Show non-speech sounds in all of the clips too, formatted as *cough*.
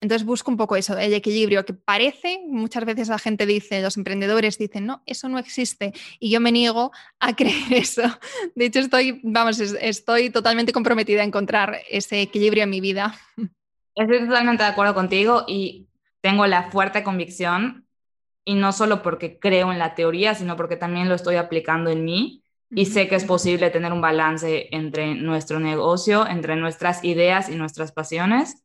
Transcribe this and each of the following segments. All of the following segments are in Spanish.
Entonces busco un poco eso, el equilibrio que parece, muchas veces la gente dice, los emprendedores dicen, no, eso no existe y yo me niego a *laughs* creer eso. De hecho, estoy, vamos, estoy totalmente comprometida a encontrar ese equilibrio en mi vida. *laughs* Estoy totalmente de acuerdo contigo y tengo la fuerte convicción, y no solo porque creo en la teoría, sino porque también lo estoy aplicando en mí y sé que es posible tener un balance entre nuestro negocio, entre nuestras ideas y nuestras pasiones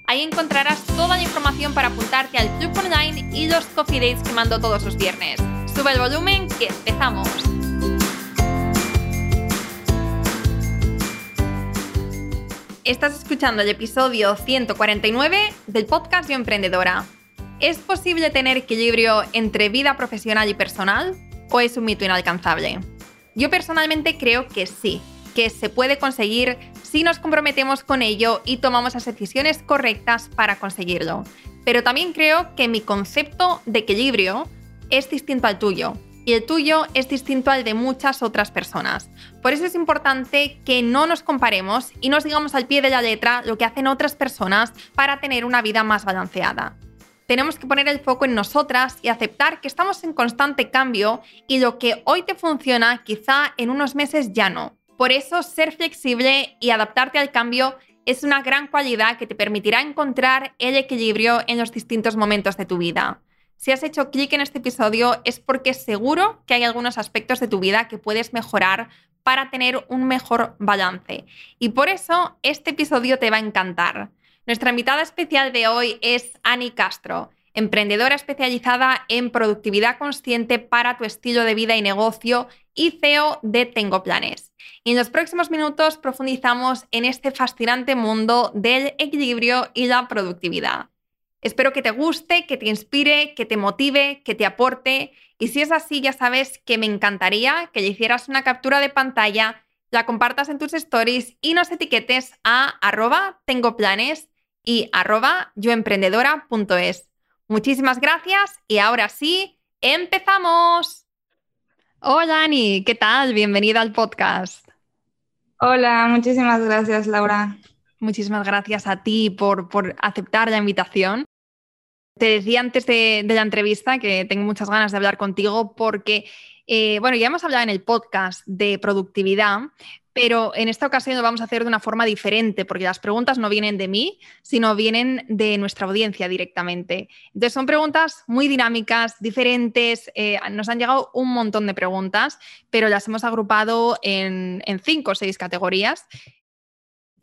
Ahí encontrarás toda la información para apuntarte al club online y los coffee dates que mando todos los viernes. Sube el volumen que empezamos. Estás escuchando el episodio 149 del podcast Yo Emprendedora. ¿Es posible tener equilibrio entre vida profesional y personal o es un mito inalcanzable? Yo personalmente creo que sí, que se puede conseguir si nos comprometemos con ello y tomamos las decisiones correctas para conseguirlo. Pero también creo que mi concepto de equilibrio es distinto al tuyo y el tuyo es distinto al de muchas otras personas. Por eso es importante que no nos comparemos y nos digamos al pie de la letra lo que hacen otras personas para tener una vida más balanceada. Tenemos que poner el foco en nosotras y aceptar que estamos en constante cambio y lo que hoy te funciona quizá en unos meses ya no. Por eso, ser flexible y adaptarte al cambio es una gran cualidad que te permitirá encontrar el equilibrio en los distintos momentos de tu vida. Si has hecho clic en este episodio es porque seguro que hay algunos aspectos de tu vida que puedes mejorar para tener un mejor balance. Y por eso este episodio te va a encantar. Nuestra invitada especial de hoy es Ani Castro emprendedora especializada en productividad consciente para tu estilo de vida y negocio y CEO de Tengo Planes. Y en los próximos minutos profundizamos en este fascinante mundo del equilibrio y la productividad. Espero que te guste, que te inspire, que te motive, que te aporte. Y si es así, ya sabes que me encantaría que le hicieras una captura de pantalla, la compartas en tus stories y nos etiquetes a arroba tengo planes y arroba yoemprendedora.es. Muchísimas gracias y ahora sí, empezamos. Hola Ani, ¿qué tal? Bienvenida al podcast. Hola, muchísimas gracias Laura. Muchísimas gracias a ti por, aceptar la invitación. Te decía antes de, la entrevista que tengo muchas ganas de hablar contigo porque, eh, bueno, ya hemos hablado en el podcast de productividad, pero en esta ocasión lo vamos a hacer de una forma diferente, porque las preguntas no vienen de mí, sino vienen de nuestra audiencia directamente. Entonces son preguntas muy dinámicas, diferentes, eh, nos han llegado un montón de preguntas, pero las hemos agrupado en, en cinco o seis categorías.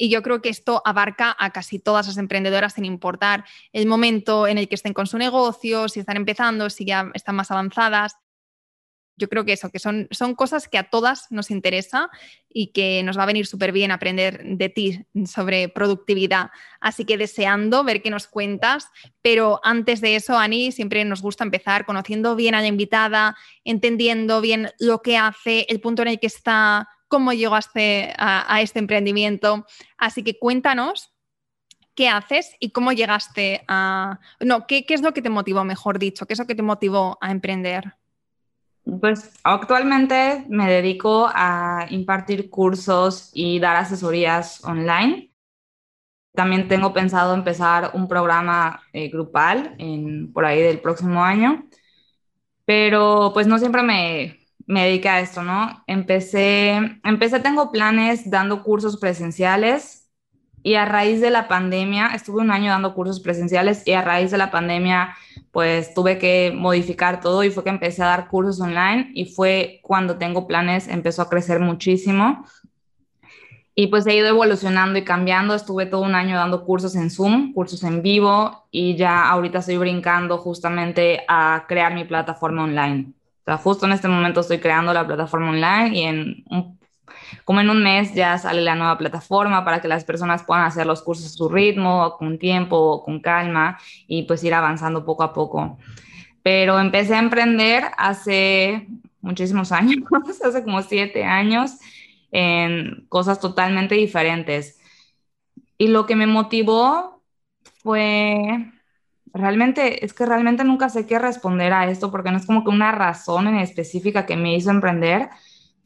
Y yo creo que esto abarca a casi todas las emprendedoras sin importar el momento en el que estén con su negocio, si están empezando, si ya están más avanzadas yo creo que eso, que son, son cosas que a todas nos interesa y que nos va a venir súper bien aprender de ti sobre productividad. Así que deseando ver qué nos cuentas, pero antes de eso, Ani, siempre nos gusta empezar conociendo bien a la invitada, entendiendo bien lo que hace, el punto en el que está, cómo llegaste a, este emprendimiento. Así que cuéntanos qué haces y cómo llegaste a... No, ¿qué, ¿qué, es lo que te motivó, mejor dicho? ¿Qué es lo que te motivó a emprender? Pues actualmente me dedico a impartir cursos y dar asesorías online. También tengo pensado empezar un programa eh, grupal por ahí del próximo año, pero pues no siempre me, me dediqué a esto, ¿no? Empecé, empecé, tengo planes dando cursos presenciales y a raíz de la pandemia, estuve un año dando cursos presenciales y a raíz de la pandemia pues tuve que modificar todo y fue que empecé a dar cursos online y fue cuando tengo planes, empezó a crecer muchísimo. Y pues he ido evolucionando y cambiando. Estuve todo un año dando cursos en Zoom, cursos en vivo, y ya ahorita estoy brincando justamente a crear mi plataforma online. O sea, justo en este momento estoy creando la plataforma online y en como en un mes ya sale la nueva plataforma para que las personas puedan hacer los cursos a su ritmo, con tiempo, con calma y pues ir avanzando poco a poco. Pero empecé a emprender hace muchísimos *laughs* años, hace como siete años en cosas totalmente diferentes. Y lo que me motivó fue, realmente, es que realmente nunca sé qué responder a esto porque no es como que una razón en específica que me hizo emprender,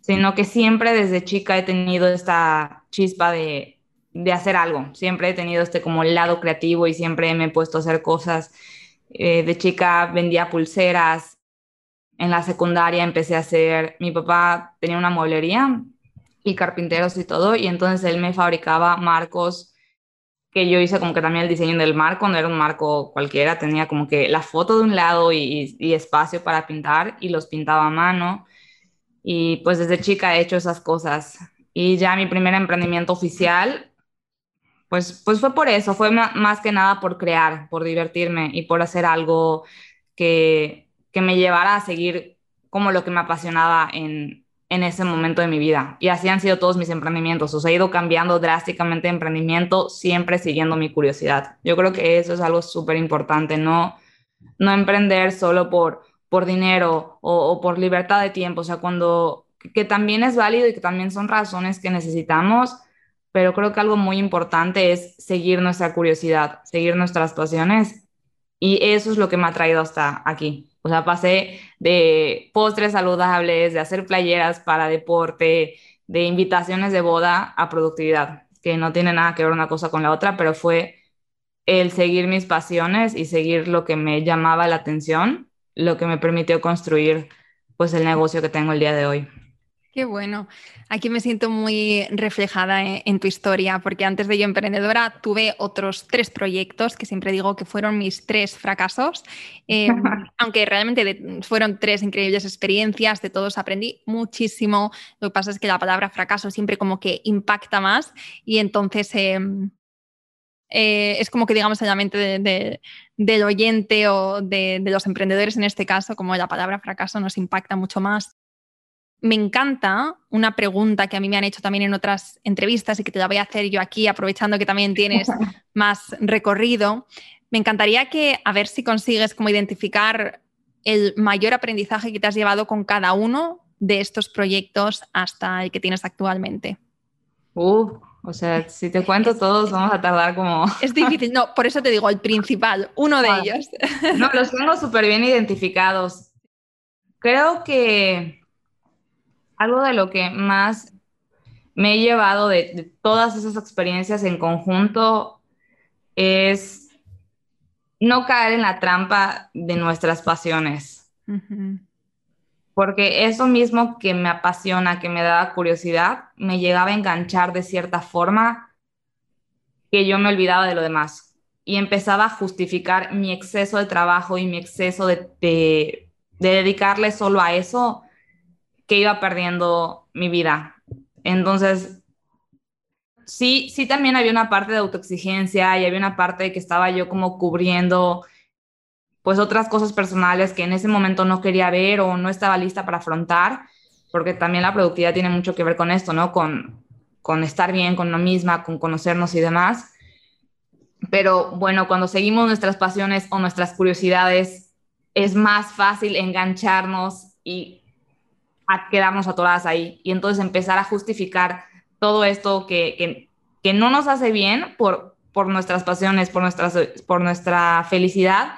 sino que siempre desde chica he tenido esta chispa de, de hacer algo, siempre he tenido este como lado creativo y siempre me he puesto a hacer cosas. Eh, de chica vendía pulseras, en la secundaria empecé a hacer, mi papá tenía una mueblería y carpinteros y todo, y entonces él me fabricaba marcos que yo hice como que también el diseño del marco, no era un marco cualquiera, tenía como que la foto de un lado y, espacio para pintar y los pintaba a mano. Y pues desde chica he hecho esas cosas. Y ya mi primer emprendimiento oficial, pues, pues fue por eso, fue más que nada por crear, por divertirme y por hacer algo que, que me llevara a seguir como lo que me apasionaba en, en ese momento de mi vida. Y así han sido todos mis emprendimientos. O sea, he ido cambiando drásticamente de emprendimiento, siempre siguiendo mi curiosidad. Yo creo que eso es algo súper importante, no, no emprender solo por, por dinero o, por libertad de tiempo. O sea, cuando, que también es válido y que también son razones que necesitamos, pero creo que algo muy importante es seguir nuestra curiosidad, seguir nuestras pasiones. Y eso es lo que me ha traído hasta aquí. O sea, pasé de postres saludables, de hacer playeras para deporte, de invitaciones de boda a productividad, que no tiene nada que ver una cosa con la otra, pero fue el seguir mis pasiones y seguir lo que me llamaba la atención, lo que me permitió construir pues el negocio que tengo el día de hoy. Qué bueno. Aquí me siento muy reflejada en, tu historia, porque antes de yo emprendedora tuve otros tres proyectos que siempre digo que fueron mis tres fracasos, em, *laughs* aunque realmente fueron tres increíbles experiencias, de todos aprendí muchísimo. Lo que pasa es que la palabra fracaso siempre como que impacta más y entonces... Em, eh, es como que digamos en la mente del oyente o de, de, los emprendedores en este caso, como la palabra fracaso nos impacta mucho más me encanta una pregunta que a mí me han hecho también en otras entrevistas y que te la voy a hacer yo aquí, aprovechando que también tienes *laughs* más recorrido. Me encantaría que a ver si consigues como identificar el mayor aprendizaje que te has llevado con cada uno de estos proyectos hasta el que tienes actualmente. Uh, o sea, si te cuento todos, vamos a tardar como... Es difícil, no, por eso te digo, el principal, uno de ellos. No, los tengo súper bien identificados. Creo que algo de lo que más me he llevado de, todas esas experiencias en conjunto es no caer en la trampa de nuestras pasiones. Porque eso mismo que me apasiona, que me da curiosidad, me llegaba a enganchar de cierta forma que yo me olvidaba de lo demás y empezaba a justificar mi exceso de trabajo y mi exceso de, de dedicarle solo a eso que iba perdiendo mi vida. Entonces, sí, sí también había una parte de autoexigencia y había una parte de que estaba yo como cubriendo pues otras cosas personales que en ese momento no quería ver o no estaba lista para afrontar, porque también la productividad tiene mucho que ver con esto, ¿no? Con, con estar bien con uno misma, con conocernos y demás. Pero bueno, cuando seguimos nuestras pasiones o nuestras curiosidades, es más fácil engancharnos y a quedarnos atoradas ahí y entonces empezar a justificar todo esto que, que, que no nos hace bien por, por nuestras pasiones, por, nuestras, por nuestra felicidad.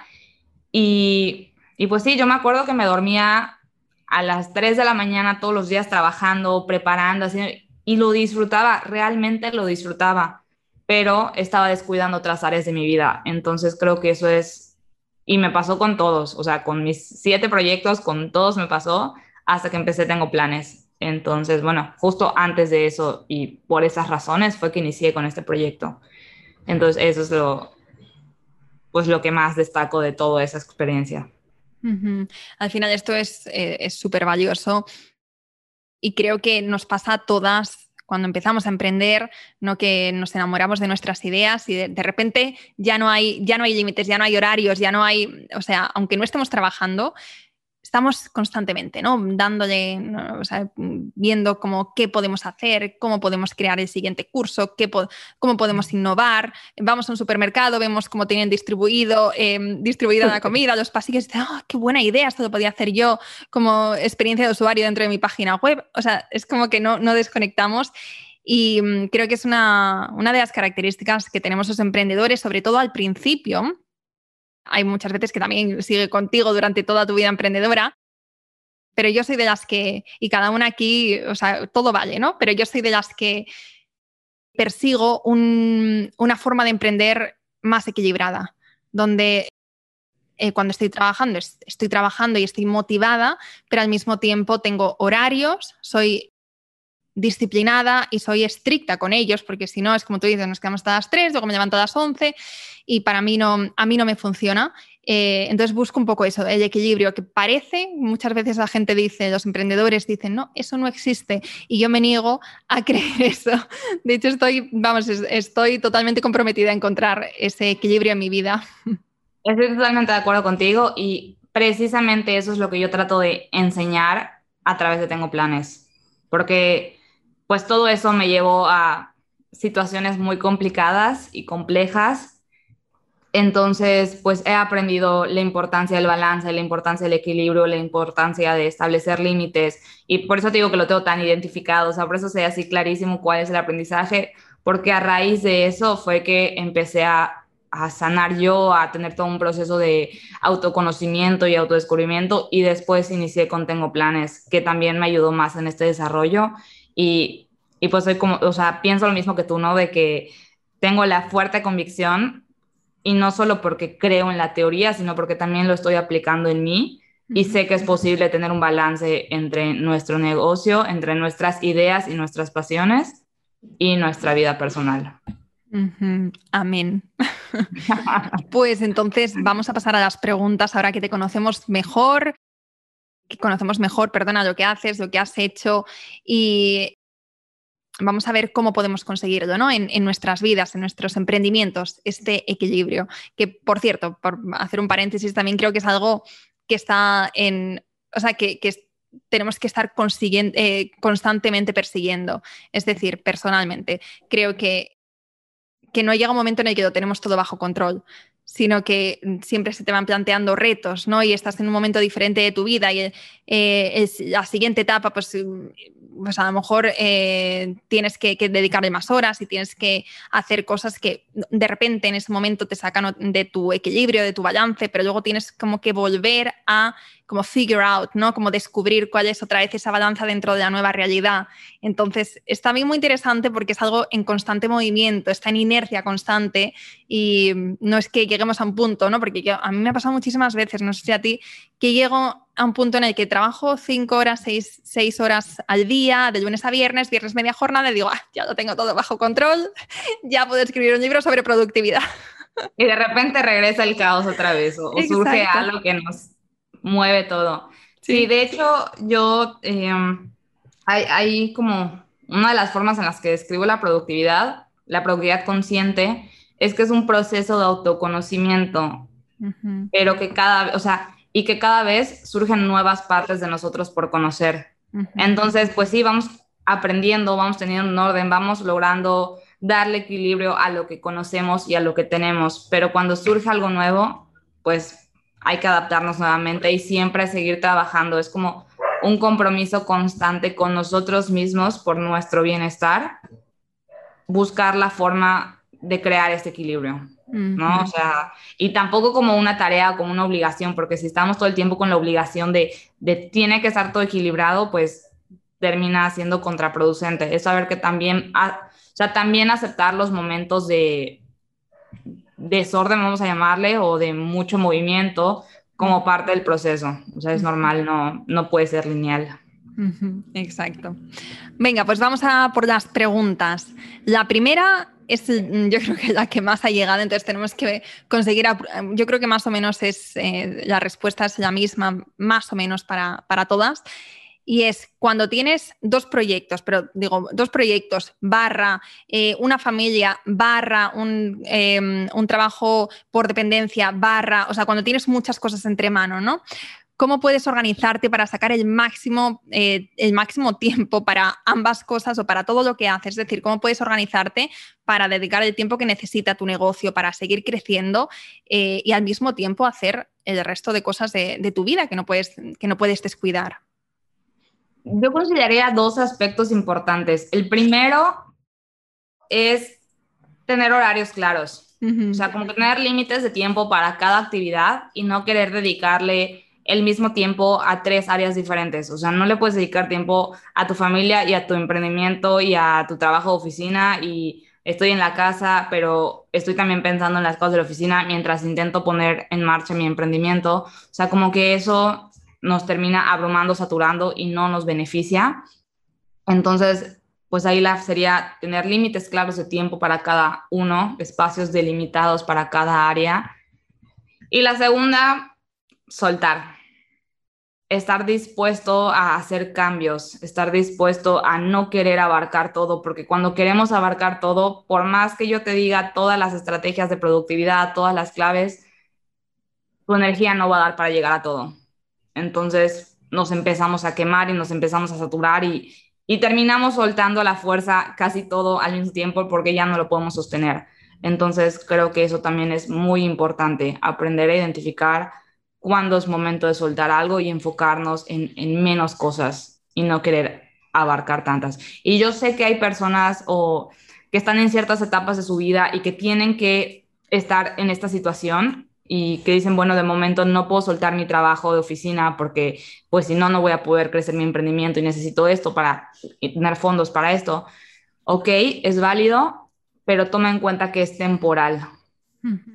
Y, y pues sí, yo me acuerdo que me dormía a las 3 de la mañana todos los días trabajando, preparando, así, y lo disfrutaba, realmente lo disfrutaba, pero estaba descuidando otras áreas de mi vida. Entonces creo que eso es, y me pasó con todos, o sea, con mis siete proyectos, con todos me pasó, hasta que empecé Tengo Planes. Entonces, bueno, justo antes de eso y por esas razones fue que inicié con este proyecto. Entonces, eso es lo, pues lo que más destaco de toda esa experiencia. Al final esto es eh, súper valioso y creo que nos pasa a todas cuando empezamos a emprender, ¿no? que nos enamoramos de nuestras ideas y de, repente ya no, hay, ya no hay límites, ya no hay horarios, ya no hay, o sea, aunque no estemos trabajando, estamos constantemente, ¿no? Dándole, o sea, viendo cómo qué podemos hacer, cómo podemos crear el siguiente curso, qué cómo podemos innovar. Vamos a un supermercado, vemos cómo tienen distribuido, eh, distribuida la *laughs* comida, los pasillos, y dicen, oh, qué buena idea, esto lo podía hacer yo como experiencia de usuario dentro de mi página web. O sea, es como que no, no desconectamos. Y mm, creo que es una, una de las características que tenemos los emprendedores, sobre todo al principio, hay muchas veces que también sigue contigo durante toda tu vida emprendedora, pero yo soy de las que, y cada una aquí, o sea, todo vale, ¿no? Pero yo soy de las que persigo una forma de emprender más equilibrada, donde eh, cuando estoy trabajando, estoy trabajando y estoy motivada, pero al mismo tiempo tengo horarios, soy disciplinada y soy estricta con ellos, porque si no, es como tú dices, nos quedamos hasta las 3, luego me levanto a las 11 y para mí no, a mí no me funciona. Eh, entonces busco un poco eso, el equilibrio que parece, muchas veces la gente dice, los emprendedores dicen, no, eso no existe y yo me niego a *laughs* creer eso. De hecho, estoy, vamos, estoy totalmente comprometida a encontrar ese equilibrio en mi vida. Estoy totalmente de acuerdo contigo y precisamente eso es lo que yo trato de enseñar a través de Tengo Planes, porque pues todo eso me llevó a situaciones muy complicadas y complejas. Entonces, pues he aprendido la importancia del balance, la importancia del equilibrio, la importancia de establecer límites. Y por eso te digo que lo tengo tan identificado, o sea, por eso sé así clarísimo cuál es el aprendizaje, porque a raíz de eso fue que empecé a, a sanar yo, a tener todo un proceso de autoconocimiento y autodescubrimiento y después inicié con Tengo Planes, que también me ayudó más en este desarrollo y, y pues soy como, o sea, pienso lo mismo que tú, ¿no? De que tengo la fuerte convicción y no solo porque creo en la teoría, sino porque también lo estoy aplicando en mí y sé que es posible tener un balance entre nuestro negocio, entre nuestras ideas y nuestras pasiones y nuestra vida personal. Amén. *laughs* pues entonces vamos a pasar a las preguntas ahora que te conocemos mejor que conocemos mejor, perdona, lo que haces, lo que has hecho y vamos a ver cómo podemos conseguirlo ¿no? en, nuestras vidas, en nuestros emprendimientos, este equilibrio. Que, por cierto, por hacer un paréntesis, también creo que es algo que está en, o sea, que, tenemos que estar eh, constantemente persiguiendo. Es decir, personalmente, creo que, que no llega un momento en el que lo tenemos todo bajo control sino que siempre se te van planteando retos, ¿no? Y estás en un momento diferente de tu vida y eh, la siguiente etapa, pues, pues a lo mejor eh, tienes que, que, dedicarle más horas y tienes que hacer cosas que de repente en ese momento te sacan de tu equilibrio, de tu balance, pero luego tienes como que volver a como figure out, ¿no? Como descubrir cuál es otra vez esa balanza dentro de la nueva realidad. Entonces, está bien muy interesante porque es algo en constante movimiento, está en inercia constante y no es que lleguemos a un punto, ¿no? Porque a mí me ha pasado muchísimas veces, no sé si a ti, que llego a un punto en el que trabajo cinco horas, seis, seis horas al día, de lunes a viernes, viernes media jornada, y digo, ah, ya lo tengo todo bajo control, *laughs* ya puedo escribir un libro sobre productividad. Y de repente regresa el caos otra vez o, surge algo que nos mueve todo. Sí, de hecho, yo, em, hay, hay, como una de las formas en las que describo la productividad, la productividad consciente, es que es un proceso de autoconocimiento, pero que cada, o sea, y que cada vez surgen nuevas partes de nosotros por conocer. Entonces, pues sí, vamos aprendiendo, vamos teniendo un orden, vamos logrando darle equilibrio a lo que conocemos y a lo que tenemos, pero cuando surge algo nuevo, pues hay que adaptarnos nuevamente y siempre seguir trabajando. Es como un compromiso constante con nosotros mismos por nuestro bienestar, buscar la forma de crear este equilibrio, ¿no? O sea, y tampoco como una tarea o como una obligación, porque si estamos todo el tiempo con la obligación de, de tiene que estar todo equilibrado, pues termina siendo contraproducente. Es saber que también, o sea, también aceptar los momentos de, desorden, vamos a llamarle, o de mucho movimiento como parte del proceso. O sea, es normal, no, no puede ser lineal. Exacto. Venga, pues vamos a por las preguntas. La primera es, yo creo que la que más ha llegado, entonces tenemos que conseguir, yo creo que más o menos es, eh, la respuesta es la misma, más o menos para, para todas. y es cuando tienes dos proyectos, pero digo, dos proyectos, barra, eh, una familia, barra, em, un, trabajo por dependencia, barra, o sea, cuando tienes muchas cosas entre manos, ¿no? ¿Cómo puedes organizarte para sacar el máximo, eh, el máximo tiempo para ambas cosas o para todo lo que haces? Es decir, ¿cómo puedes organizarte para dedicar el tiempo que necesita tu negocio, para seguir creciendo eh, y al mismo tiempo hacer el resto de cosas de, de tu vida que no, puedes, que no puedes descuidar? yo consideraría dos aspectos importantes. El primero es tener horarios claros. O sea, como tener límites de tiempo para cada actividad y no querer dedicarle el mismo tiempo a tres áreas diferentes. O sea, no le puedes dedicar tiempo a tu familia y a tu emprendimiento y a tu trabajo de oficina y estoy en la casa, pero estoy también pensando en las cosas de la oficina mientras intento poner en marcha mi emprendimiento. O sea, como que eso nos termina abrumando, saturando y no nos beneficia. Entonces, pues ahí la sería tener límites claros de tiempo para cada uno, espacios delimitados para cada área. Y la segunda, soltar. Estar dispuesto a hacer cambios, estar dispuesto a no querer abarcar todo, porque cuando queremos abarcar todo, por más que yo te diga todas las estrategias de productividad, todas las claves, tu energía no va a dar para llegar a todo. Entonces nos empezamos a quemar y nos empezamos a saturar y, terminamos soltando la fuerza casi todo al mismo tiempo porque ya no lo podemos sostener. Entonces creo que eso también es muy importante, aprender a identificar cuándo es momento de soltar algo y enfocarnos en, en menos cosas y no querer abarcar tantas. Y yo sé que hay personas o que están en ciertas etapas de su vida y que tienen que estar en esta situación y que dicen, bueno, de momento no puedo soltar mi trabajo de oficina porque pues si no, no voy a poder crecer mi emprendimiento y necesito esto para tener fondos para esto. Ok, es válido, pero toma en cuenta que es temporal.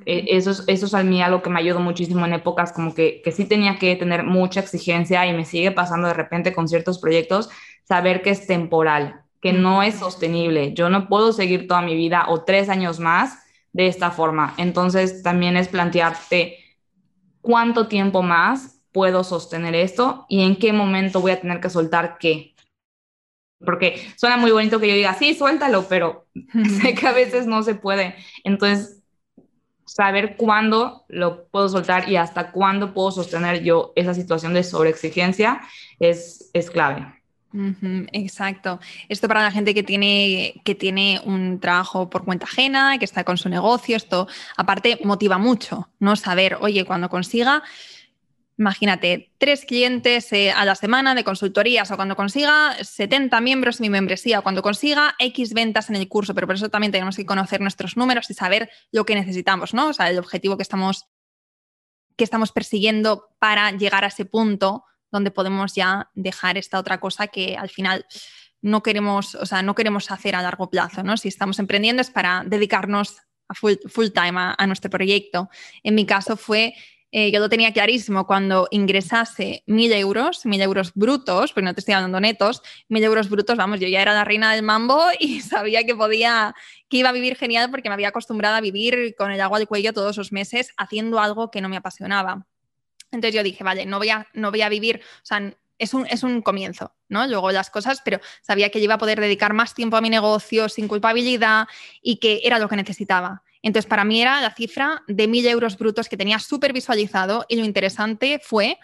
E, eso, es, eso es a mí algo que me ayudó muchísimo en épocas como que, que sí tenía que tener mucha exigencia y me sigue pasando de repente con ciertos proyectos, saber que es temporal, que no es sostenible. Yo no puedo seguir toda mi vida o tres años más de esta forma. Entonces también es plantearte cuánto tiempo más puedo sostener esto y en qué momento voy a tener que soltar qué. Porque suena muy bonito que yo diga, sí, suéltalo, pero *laughs* sé que a veces no se puede. Entonces, saber cuándo lo puedo soltar y hasta cuándo puedo sostener yo esa situación de sobreexigencia es, es clave exacto. Esto para la gente que tiene, que tiene un trabajo por cuenta ajena, que está con su negocio, esto aparte motiva mucho, ¿no? Saber, oye, cuando consiga, imagínate, tres clientes eh, a la semana de consultorías o cuando consiga 70 miembros en mi membresía o cuando consiga X ventas en el curso, pero por eso también tenemos que conocer nuestros números y saber lo que necesitamos, ¿no? O sea, el objetivo que estamos, que estamos persiguiendo para llegar a ese punto donde podemos ya dejar esta otra cosa que al final no queremos, o sea, no queremos hacer a largo plazo, ¿no? Si estamos emprendiendo es para dedicarnos a full, time a, nuestro proyecto. En mi caso fue, eh, yo lo tenía clarísimo, cuando ingresase mil euros, mil euros brutos, porque no te estoy hablando netos, mil euros brutos, vamos, yo ya era la reina del mambo *laughs* y sabía que podía, que iba a vivir genial porque me había acostumbrado a vivir con el agua al cuello todos los meses haciendo algo que no me apasionaba. Entonces yo dije, vale, no voy a, no voy a vivir, o sea, es un, es un comienzo, ¿no? Luego las cosas, pero sabía que iba a poder dedicar más tiempo a mi negocio sin culpabilidad y que era lo que necesitaba. Entonces, para mí era la cifra de mil euros brutos que tenía súper visualizado y lo interesante fue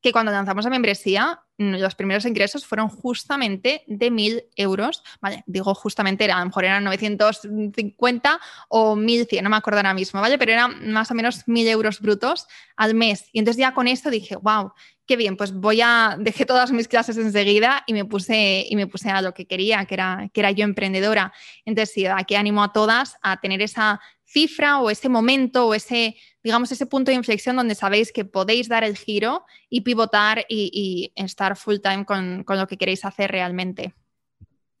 que cuando lanzamos la membresía, los primeros ingresos fueron justamente de 1.000 euros. Digo justamente, a lo mejor eran 950 o 1.100, no me acuerdo ahora mismo, ¿vale? Pero eran más o menos 1.000 euros brutos al mes. Y entonces ya con esto dije, wow, qué bien, pues voy a, *laughs* dejé todas mis clases enseguida y me puse, y me puse a lo que quería, que era, que era yo emprendedora. Entonces sí, aquí animo a todas a tener esa cifra o ese momento o ese, digamos, ese punto de inflexión donde sabéis que podéis dar el giro y pivotar y, estar full time con, lo que queréis hacer realmente.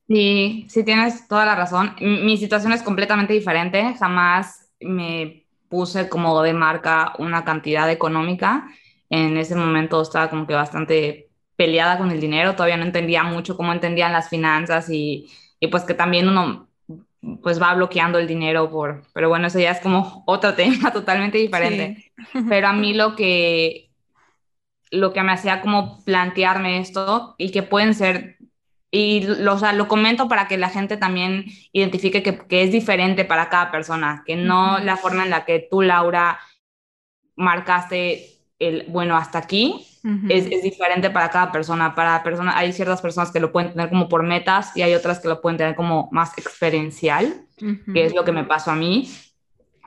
Sí, sí tienes toda la razón. Mi situación es completamente diferente. Jamás me puse como de marca una cantidad económica. En ese momento estaba como que bastante peleada con el dinero. Todavía no entendía mucho cómo entendían las finanzas y, y pues que también uno pues va bloqueando el dinero por, pero bueno, eso ya es como *laughs* otro tema totalmente diferente. Pero a *laughs* mí lo que, lo que me hacía como plantearme esto y que pueden ser, y lo, o sea, lo comento para que la gente también identifique que, que es diferente para cada persona, que no la forma en la que tú, Laura, marcaste el, bueno, hasta aquí, es, es, diferente para cada persona. Para persona, hay ciertas personas que lo pueden tener como por metas y hay otras que lo pueden tener como más experiencial, que es lo que me pasó a mí.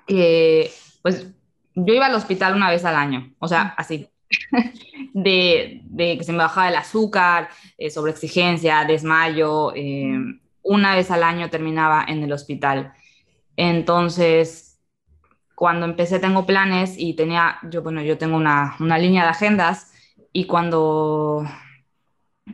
Que, pues yo iba al hospital una vez al año, o sea, así, *laughs* de, de, que se me bajaba el azúcar, eh, sobre exigencia, desmayo, eh, una vez al año terminaba en el hospital. Entonces, cuando empecé tengo planes y tenía, yo, bueno, yo tengo una, una línea de agendas y cuando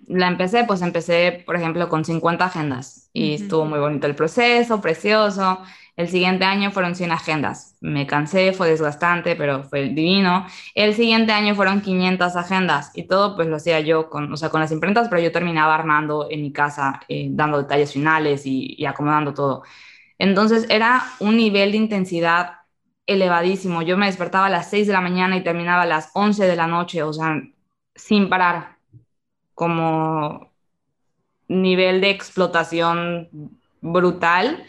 la empecé, pues empecé, por ejemplo, con 50 agendas y estuvo muy bonito el proceso, precioso. El siguiente año fueron 100 agendas. Me cansé, fue desgastante, pero fue divino. El siguiente año fueron 500 agendas y todo pues lo hacía yo con, o sea, con las imprentas, pero yo terminaba armando en mi casa, eh, dando detalles finales y, y acomodando todo. Entonces era un nivel de intensidad elevadísimo. Yo me despertaba a las 6 de la mañana y terminaba a las 11 de la noche, o sea, sin parar, como nivel de explotación brutal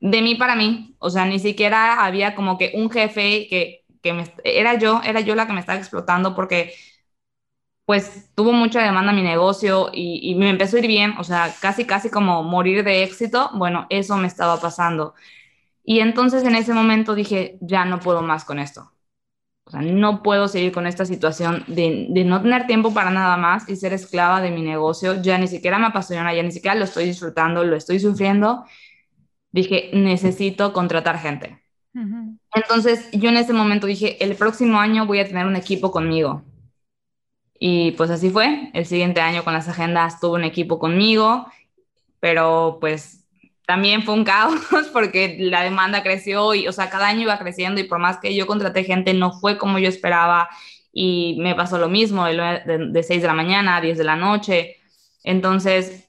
de mí para mí. O sea, ni siquiera había como que un jefe que, que era yo, era yo la que me estaba explotando porque pues tuvo mucha demanda mi negocio y, y, me empezó a ir bien, o sea, casi, casi como morir de éxito. Bueno, eso me estaba pasando. Y entonces en ese momento dije, ya no puedo más con esto. O sea, no puedo seguir con esta situación de, de, no tener tiempo para nada más y ser esclava de mi negocio. Ya ni siquiera me apasiona, ya ni siquiera lo estoy disfrutando, lo estoy sufriendo dije, necesito contratar gente. Entonces yo en ese momento dije, el próximo año voy a tener un equipo conmigo. Y pues así fue. El siguiente año con las agendas tuve un equipo conmigo, pero pues también fue un caos *laughs* porque la demanda creció y, o sea, cada año iba creciendo y por más que yo contraté gente, no fue como yo esperaba y me pasó lo mismo de, de, de 6 de la mañana a 10 de la noche. Entonces,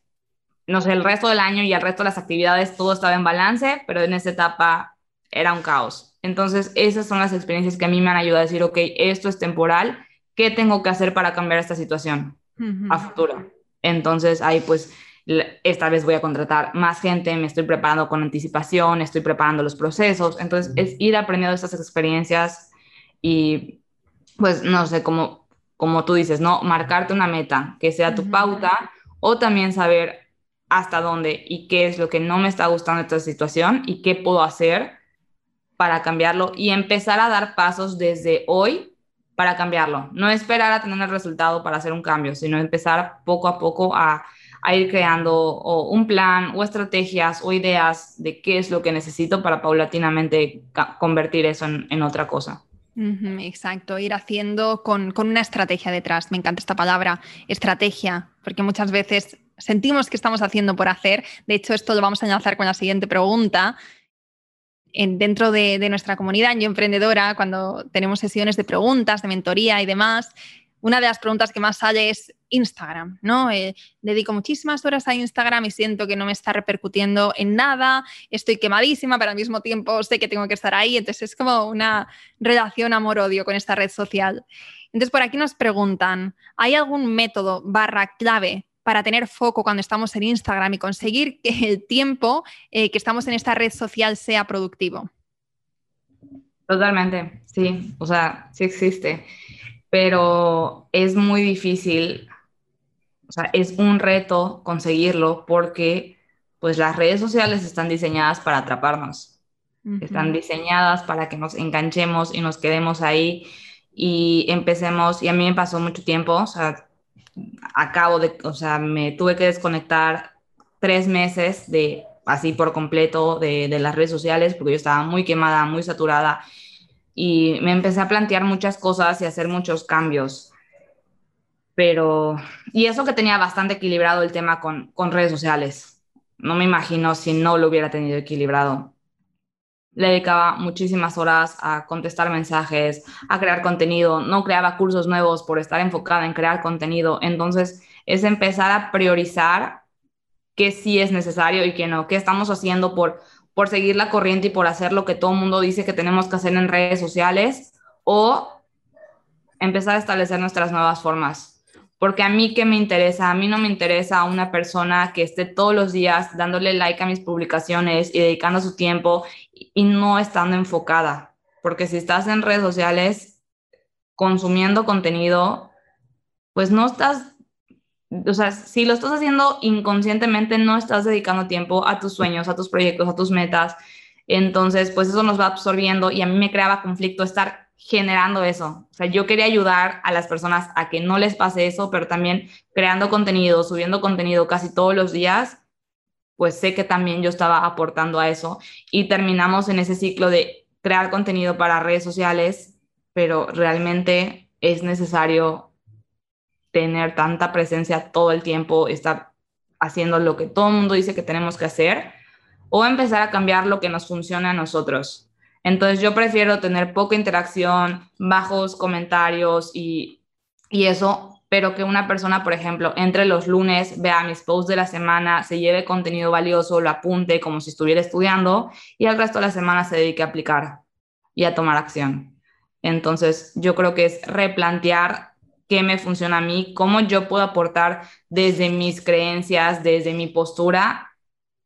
no sé, el resto del año y el resto de las actividades todo estaba en balance, pero en esa etapa era un caos. Entonces, esas son las experiencias que a mí me han ayudado a decir, ok, esto es temporal, ¿qué tengo que hacer para cambiar esta situación a futuro? Entonces, ahí pues esta vez voy a contratar más gente, me estoy preparando con anticipación, estoy preparando los procesos, entonces es ir aprendiendo estas experiencias y pues no sé, como, como tú dices, ¿no? Marcarte una meta que sea tu pauta o también saber hasta dónde y qué es lo que no me está gustando de esta situación y qué puedo hacer para cambiarlo y empezar a dar pasos desde hoy para cambiarlo. No esperar a tener el resultado para hacer un cambio, sino empezar poco a poco a, a ir creando un plan o estrategias o ideas de qué es lo que necesito para paulatinamente convertir eso en, otra cosa. Exacto, ir haciendo con, con, una estrategia detrás. Me encanta esta palabra, estrategia, porque muchas veces sentimos que estamos haciendo por hacer. De hecho, esto lo vamos a enlazar con la siguiente pregunta. En, dentro de, nuestra comunidad Yo Emprendedora, cuando tenemos sesiones de preguntas, de mentoría y demás, una de las preguntas que más sale es Instagram, ¿no? Eh, dedico muchísimas horas a Instagram y siento que no me está repercutiendo en nada, estoy quemadísima, pero al mismo tiempo sé que tengo que estar ahí, entonces es como una relación amor-odio con esta red social. Entonces por aquí nos preguntan, ¿hay algún método barra clave para tener foco cuando estamos en Instagram y conseguir que el tiempo eh, que estamos en esta red social sea productivo? Totalmente, sí, o sea, sí existe, pero es muy difícil, o sea, es un reto conseguirlo porque pues las redes sociales están diseñadas para atraparnos, uh -huh. están diseñadas para que nos enganchemos y nos quedemos ahí y empecemos, y a mí me pasó mucho tiempo, o sea, acabo de, o sea, me tuve que desconectar tres meses de así por completo de, de, las redes sociales porque yo estaba muy quemada, muy saturada y me empecé a plantear muchas cosas y hacer muchos cambios. Pero, y eso que tenía bastante equilibrado el tema con, con redes sociales. No me imagino si no lo hubiera tenido equilibrado le dedicaba muchísimas horas a contestar mensajes, a crear contenido, no creaba cursos nuevos por estar enfocada en crear contenido. Entonces, es empezar a priorizar qué sí es necesario y qué no, qué estamos haciendo por, por seguir la corriente y por hacer lo que todo el mundo dice que tenemos que hacer en redes sociales o empezar a establecer nuestras nuevas formas. Porque a mí, ¿qué me interesa? A mí no me interesa una persona que esté todos los días dándole like a mis publicaciones y dedicando su tiempo y no estando enfocada. Porque si estás en redes sociales consumiendo contenido, pues no estás, o sea, si lo estás haciendo inconscientemente, no estás dedicando tiempo a tus sueños, a tus proyectos, a tus metas. Entonces, pues eso nos va absorbiendo y a mí me creaba conflicto estar generando eso. O sea, yo quería ayudar a las personas a que no les pase eso, pero también creando contenido, subiendo contenido casi todos los días, pues sé que también yo estaba aportando a eso y terminamos en ese ciclo de crear contenido para redes sociales, pero realmente es necesario tener tanta presencia todo el tiempo, estar haciendo lo que todo el mundo dice que tenemos que hacer o empezar a cambiar lo que nos funciona a nosotros. Entonces yo prefiero tener poca interacción, bajos comentarios y, y eso, pero que una persona, por ejemplo, entre los lunes, vea mis posts de la semana, se lleve contenido valioso, lo apunte como si estuviera estudiando y el resto de la semana se dedique a aplicar y a tomar acción. Entonces yo creo que es replantear qué me funciona a mí, cómo yo puedo aportar desde mis creencias, desde mi postura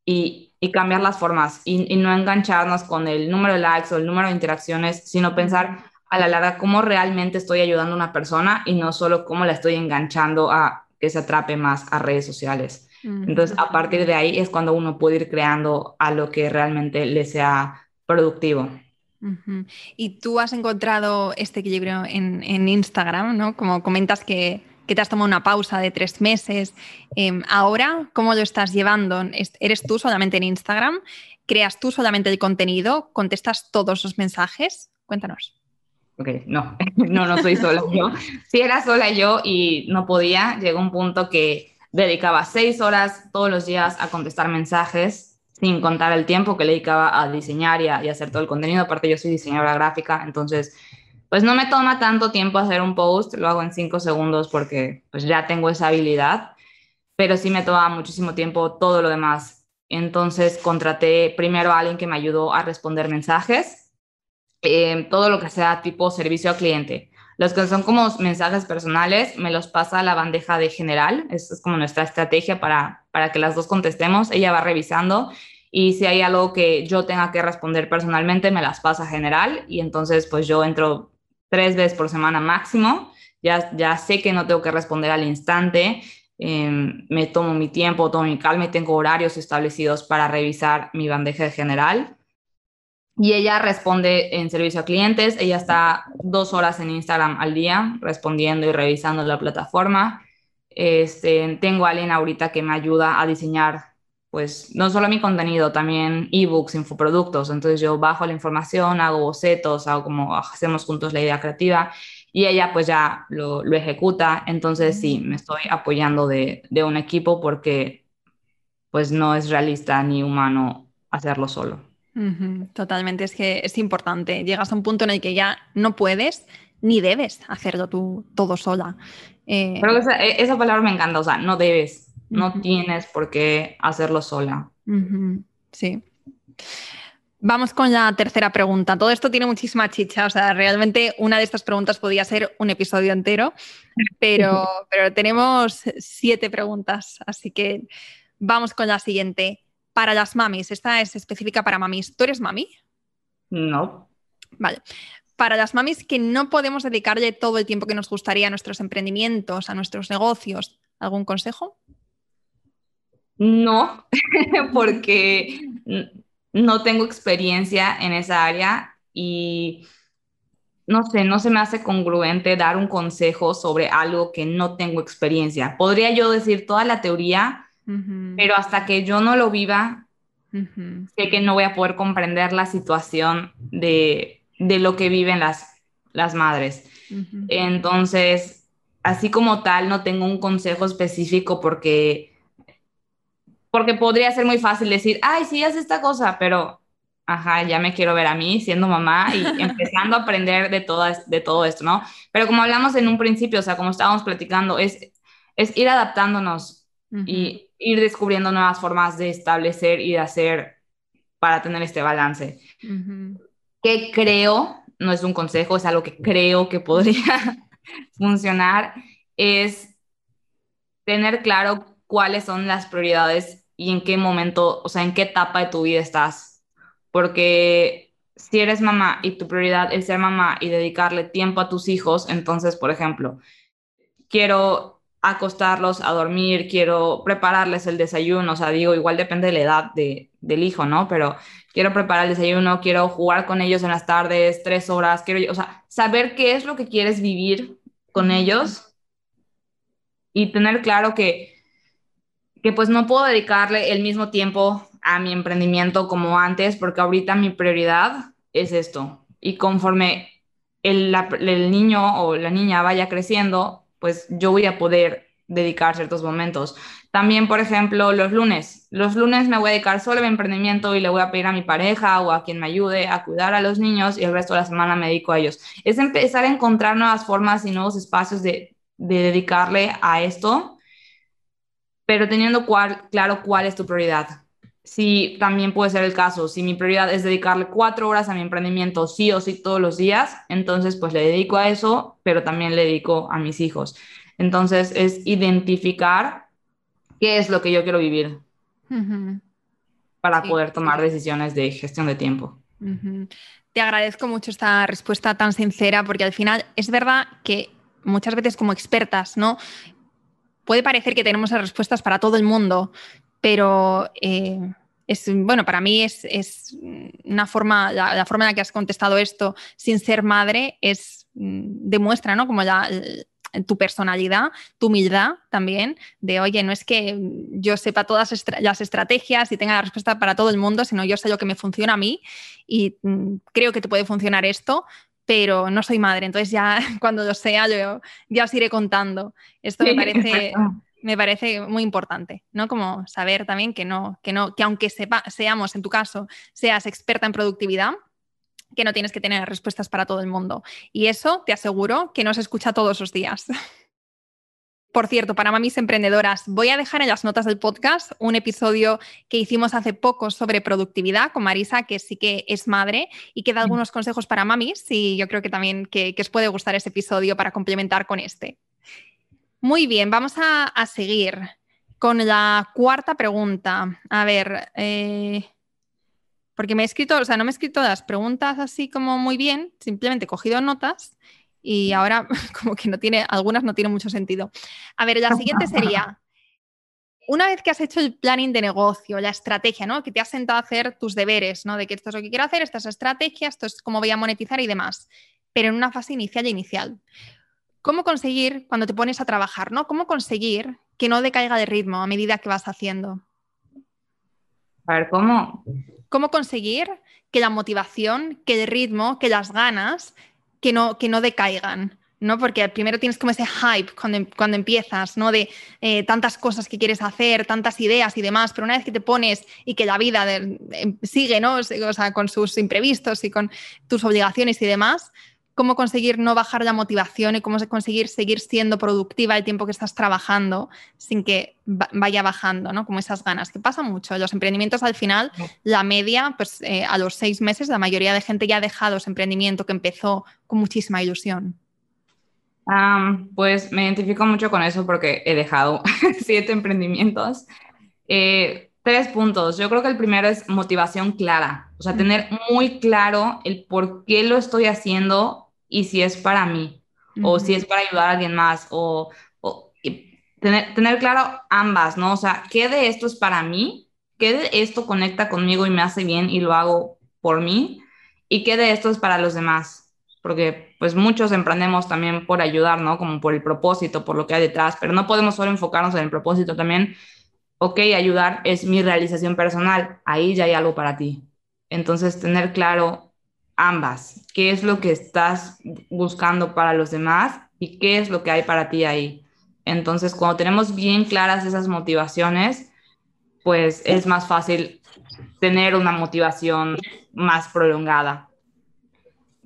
y, y cambiar las formas y, no engancharnos con el número de likes o el número de interacciones, sino pensar a la larga cómo realmente estoy ayudando a una persona y no solo cómo la estoy enganchando a que se atrape más a redes sociales. Entonces, a partir de ahí es cuando uno puede ir creando a lo que realmente le sea productivo. Y tú has encontrado este equilibrio en, Instagram, ¿no? Como comentas que te has tomado una pausa de tres meses. Em, ahora, ¿cómo lo estás llevando? ¿Eres tú solamente en Instagram? ¿Creas tú solamente el contenido? ¿Contestas todos los mensajes? Cuéntanos. Ok, no, *laughs* no, no soy sola yo. Si era sola yo y no podía, llegó un punto que dedicaba seis horas todos los días a contestar mensajes, sin contar el tiempo que le dedicaba a diseñar y a, y a hacer todo el contenido. Aparte, yo soy diseñadora gráfica, entonces pues no me toma tanto tiempo hacer un post, lo hago en cinco segundos porque pues ya tengo esa habilidad, pero sí me toma muchísimo tiempo todo lo demás. Entonces contraté primero a alguien que me ayudó a responder mensajes, eh, todo lo que sea tipo servicio al cliente. Los que son como mensajes personales me los pasa a la bandeja de general, esa es como nuestra estrategia para, para que las dos contestemos, ella va revisando y si hay algo que yo tenga que responder personalmente, me las pasa a general y entonces pues yo entro tres veces por semana máximo. Ya, ya sé que no tengo que responder al instante. Em, me tomo mi tiempo, tomo mi calma y tengo horarios establecidos para revisar mi bandeja de general. Y ella responde en servicio a clientes. Ella está dos horas en Instagram al día respondiendo y revisando la plataforma. Este, tengo a alguien ahorita que me ayuda a diseñar pues no solo mi contenido, también ebooks, infoproductos. Entonces yo bajo la información, hago bocetos, hago como hacemos juntos la idea creativa y ella pues ya lo, ejecuta. Entonces sí, me estoy apoyando de, un equipo porque pues no es realista ni humano hacerlo solo. Totalmente, es que es importante. Llegas a un punto en el que ya no puedes ni debes hacerlo tú todo sola. Eh... Pero esa, e, esa palabra me encanta, o sea, no debes no tienes por qué hacerlo sola. Sí. Vamos con la tercera pregunta. Todo esto tiene muchísima chicha, o sea, realmente una de estas preguntas podría ser un episodio entero, pero, *laughs* pero tenemos siete preguntas, así que vamos con la siguiente. Para las mamis, esta es específica para mamis. ¿Tú eres mami? No. Vale. Para las mamis que no podemos dedicarle todo el tiempo que nos gustaría a nuestros emprendimientos, a nuestros negocios, ¿algún consejo? No, *laughs* porque no tengo experiencia en esa área y no sé, no se me hace congruente dar un consejo sobre algo que no tengo experiencia. Podría yo decir toda la teoría, pero hasta que yo no lo viva, sé que no voy a poder comprender la situación de, lo que viven las, las madres. Entonces, así como tal, no tengo un consejo específico porque porque podría ser muy fácil decir, ay, sí, haz esta cosa, pero, ajá, ya me quiero ver a mí siendo mamá y *laughs* empezando a aprender de, todas, de todo esto, ¿no? Pero como hablamos en un principio, o sea, como estábamos platicando, es, es ir adaptándonos y ir descubriendo nuevas formas de establecer y de hacer para tener este balance. Que creo, no es un consejo, es algo que creo que podría *laughs* funcionar es tener claro cuáles son las prioridades y en qué momento, o sea, en qué etapa de tu vida estás. Porque si eres mamá y tu prioridad es ser mamá y dedicarle tiempo a tus hijos, entonces, por ejemplo, quiero acostarlos a dormir, quiero prepararles el desayuno, o sea, digo, igual depende de la edad de, del hijo, ¿no? Pero quiero preparar el desayuno, quiero jugar con ellos en las tardes, tres horas, quiero, o sea, saber qué es lo que quieres vivir con ellos y tener claro que, que pues no puedo dedicarle el mismo tiempo a mi emprendimiento como antes, porque ahorita mi prioridad es esto. Y conforme el, el niño o la niña vaya creciendo, pues yo voy a poder dedicar ciertos momentos. También, por ejemplo, los lunes. Los lunes me voy a dedicar solo a mi emprendimiento y le voy a pedir a mi pareja o a quien me ayude a cuidar a los niños y el resto de la semana me dedico a ellos. Es empezar a encontrar nuevas formas y nuevos espacios de, dedicarle a esto, pero teniendo claro cuál es tu prioridad. Si también puede ser el caso, si mi prioridad es dedicarle cuatro horas a mi emprendimiento sí o sí todos los días, entonces pues le dedico a eso, pero también le dedico a mis hijos. Entonces es identificar qué es lo que yo quiero vivir para poder tomar decisiones de gestión de tiempo. Te agradezco mucho esta respuesta tan sincera porque al final es verdad que muchas veces como expertas, ¿no? Puede parecer que tenemos las respuestas para todo el mundo, pero eh, es, bueno, para mí es, una forma, la, forma en la que has contestado esto sin ser madre es, mm, demuestra, ¿no? Como ya tu personalidad, tu humildad también, de oye, no es que yo sepa todas las estrategias y tenga la respuesta para todo el mundo, sino yo sé lo que me funciona a mí y mm, creo que te puede funcionar esto, pero no soy madre, entonces ya *laughs* cuando lo sea yo ya os iré contando. Esto me parece me parece muy importante, ¿no? Como saber también que no, que no, que aunque sepa, seamos, en tu caso, seas experta en productividad, que no tienes que tener respuestas para todo el mundo. Y eso te aseguro que no se escucha todos los días. *laughs* Por cierto, para mamis emprendedoras, voy a dejar en las notas del podcast un episodio que hicimos hace poco sobre productividad con Marisa, que sí que es madre y que da mm. algunos consejos para mamis y yo creo que también que, que os puede gustar ese episodio para complementar con este. Muy bien, vamos a, seguir con la cuarta pregunta. A ver, eh, porque me he escrito, o sea, no me he escrito las preguntas así como muy bien, simplemente he cogido notas y ahora *laughs* como que no tiene, algunas no tienen mucho sentido. A ver, la siguiente sería, una vez que has hecho el planning de negocio, la estrategia, ¿no? Que te has sentado a hacer tus deberes, ¿no? De que esto es lo que quiero hacer, esta es la estrategia, esto es cómo voy a monetizar y demás, pero en una fase inicial y inicial cómo conseguir, cuando te pones a trabajar, ¿no? ¿Cómo conseguir que no decaiga de ritmo a medida que vas haciendo? A ver, ¿cómo? ¿Cómo conseguir que la motivación, que el ritmo, que las ganas, que no, que no decaigan? ¿no? Porque primero tienes como ese hype cuando, cuando empiezas, ¿no? De eh, tantas cosas que quieres hacer, tantas ideas y demás, pero una vez que te pones y que la vida em, sigue, ¿no? O sea, con sus imprevistos y con tus obligaciones y demás, cómo conseguir no bajar la motivación y cómo conseguir seguir siendo productiva el tiempo que estás trabajando sin que vaya bajando, ¿no? Como esas ganas, que pasa mucho. Los emprendimientos al final, la media, pues eh, a los seis meses, la mayoría de gente ya ha dejado ese emprendimiento que empezó con muchísima ilusión. pues me identifico mucho con eso porque he dejado *laughs* siete emprendimientos. Eh, tres puntos. Yo creo que el primero es motivación clara, o sea, tener muy claro el por qué lo estoy haciendo y si es para mí, o si es para ayudar a alguien más, o, tener, tener, claro ambas, ¿no? O sea, ¿qué de esto es para mí? ¿Qué de esto conecta conmigo y me hace bien y lo hago por mí? ¿Y qué de esto es para los demás? Porque pues muchos emprendemos también por ayudar, ¿no? Como por el propósito, por lo que hay detrás, pero no podemos solo enfocarnos en el propósito también. Ok, ayudar es mi realización personal, ahí ya hay algo para ti. Entonces, tener claro ambas. ¿Qué es lo que estás buscando para los demás y qué es lo que hay para ti ahí? Entonces, cuando tenemos bien claras esas motivaciones, pues es más fácil tener una motivación más prolongada.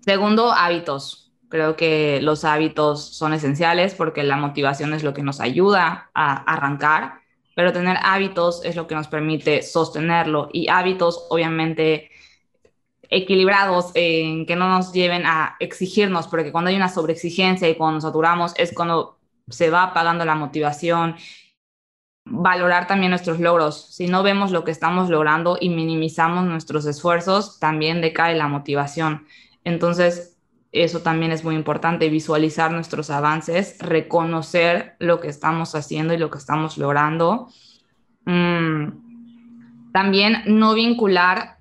Segundo, hábitos. Creo que los hábitos son esenciales porque la motivación es lo que nos ayuda a arrancar, pero tener hábitos es lo que nos permite sostenerlo y hábitos obviamente equilibrados, en que no nos lleven a exigirnos, porque cuando hay una sobreexigencia y cuando nos saturamos es cuando se va apagando la motivación. Valorar también nuestros logros. Si no vemos lo que estamos logrando y minimizamos nuestros esfuerzos, también decae la motivación. Entonces, eso también es muy importante, visualizar nuestros avances, reconocer lo que estamos haciendo y lo que estamos logrando. Mm, también no vincular,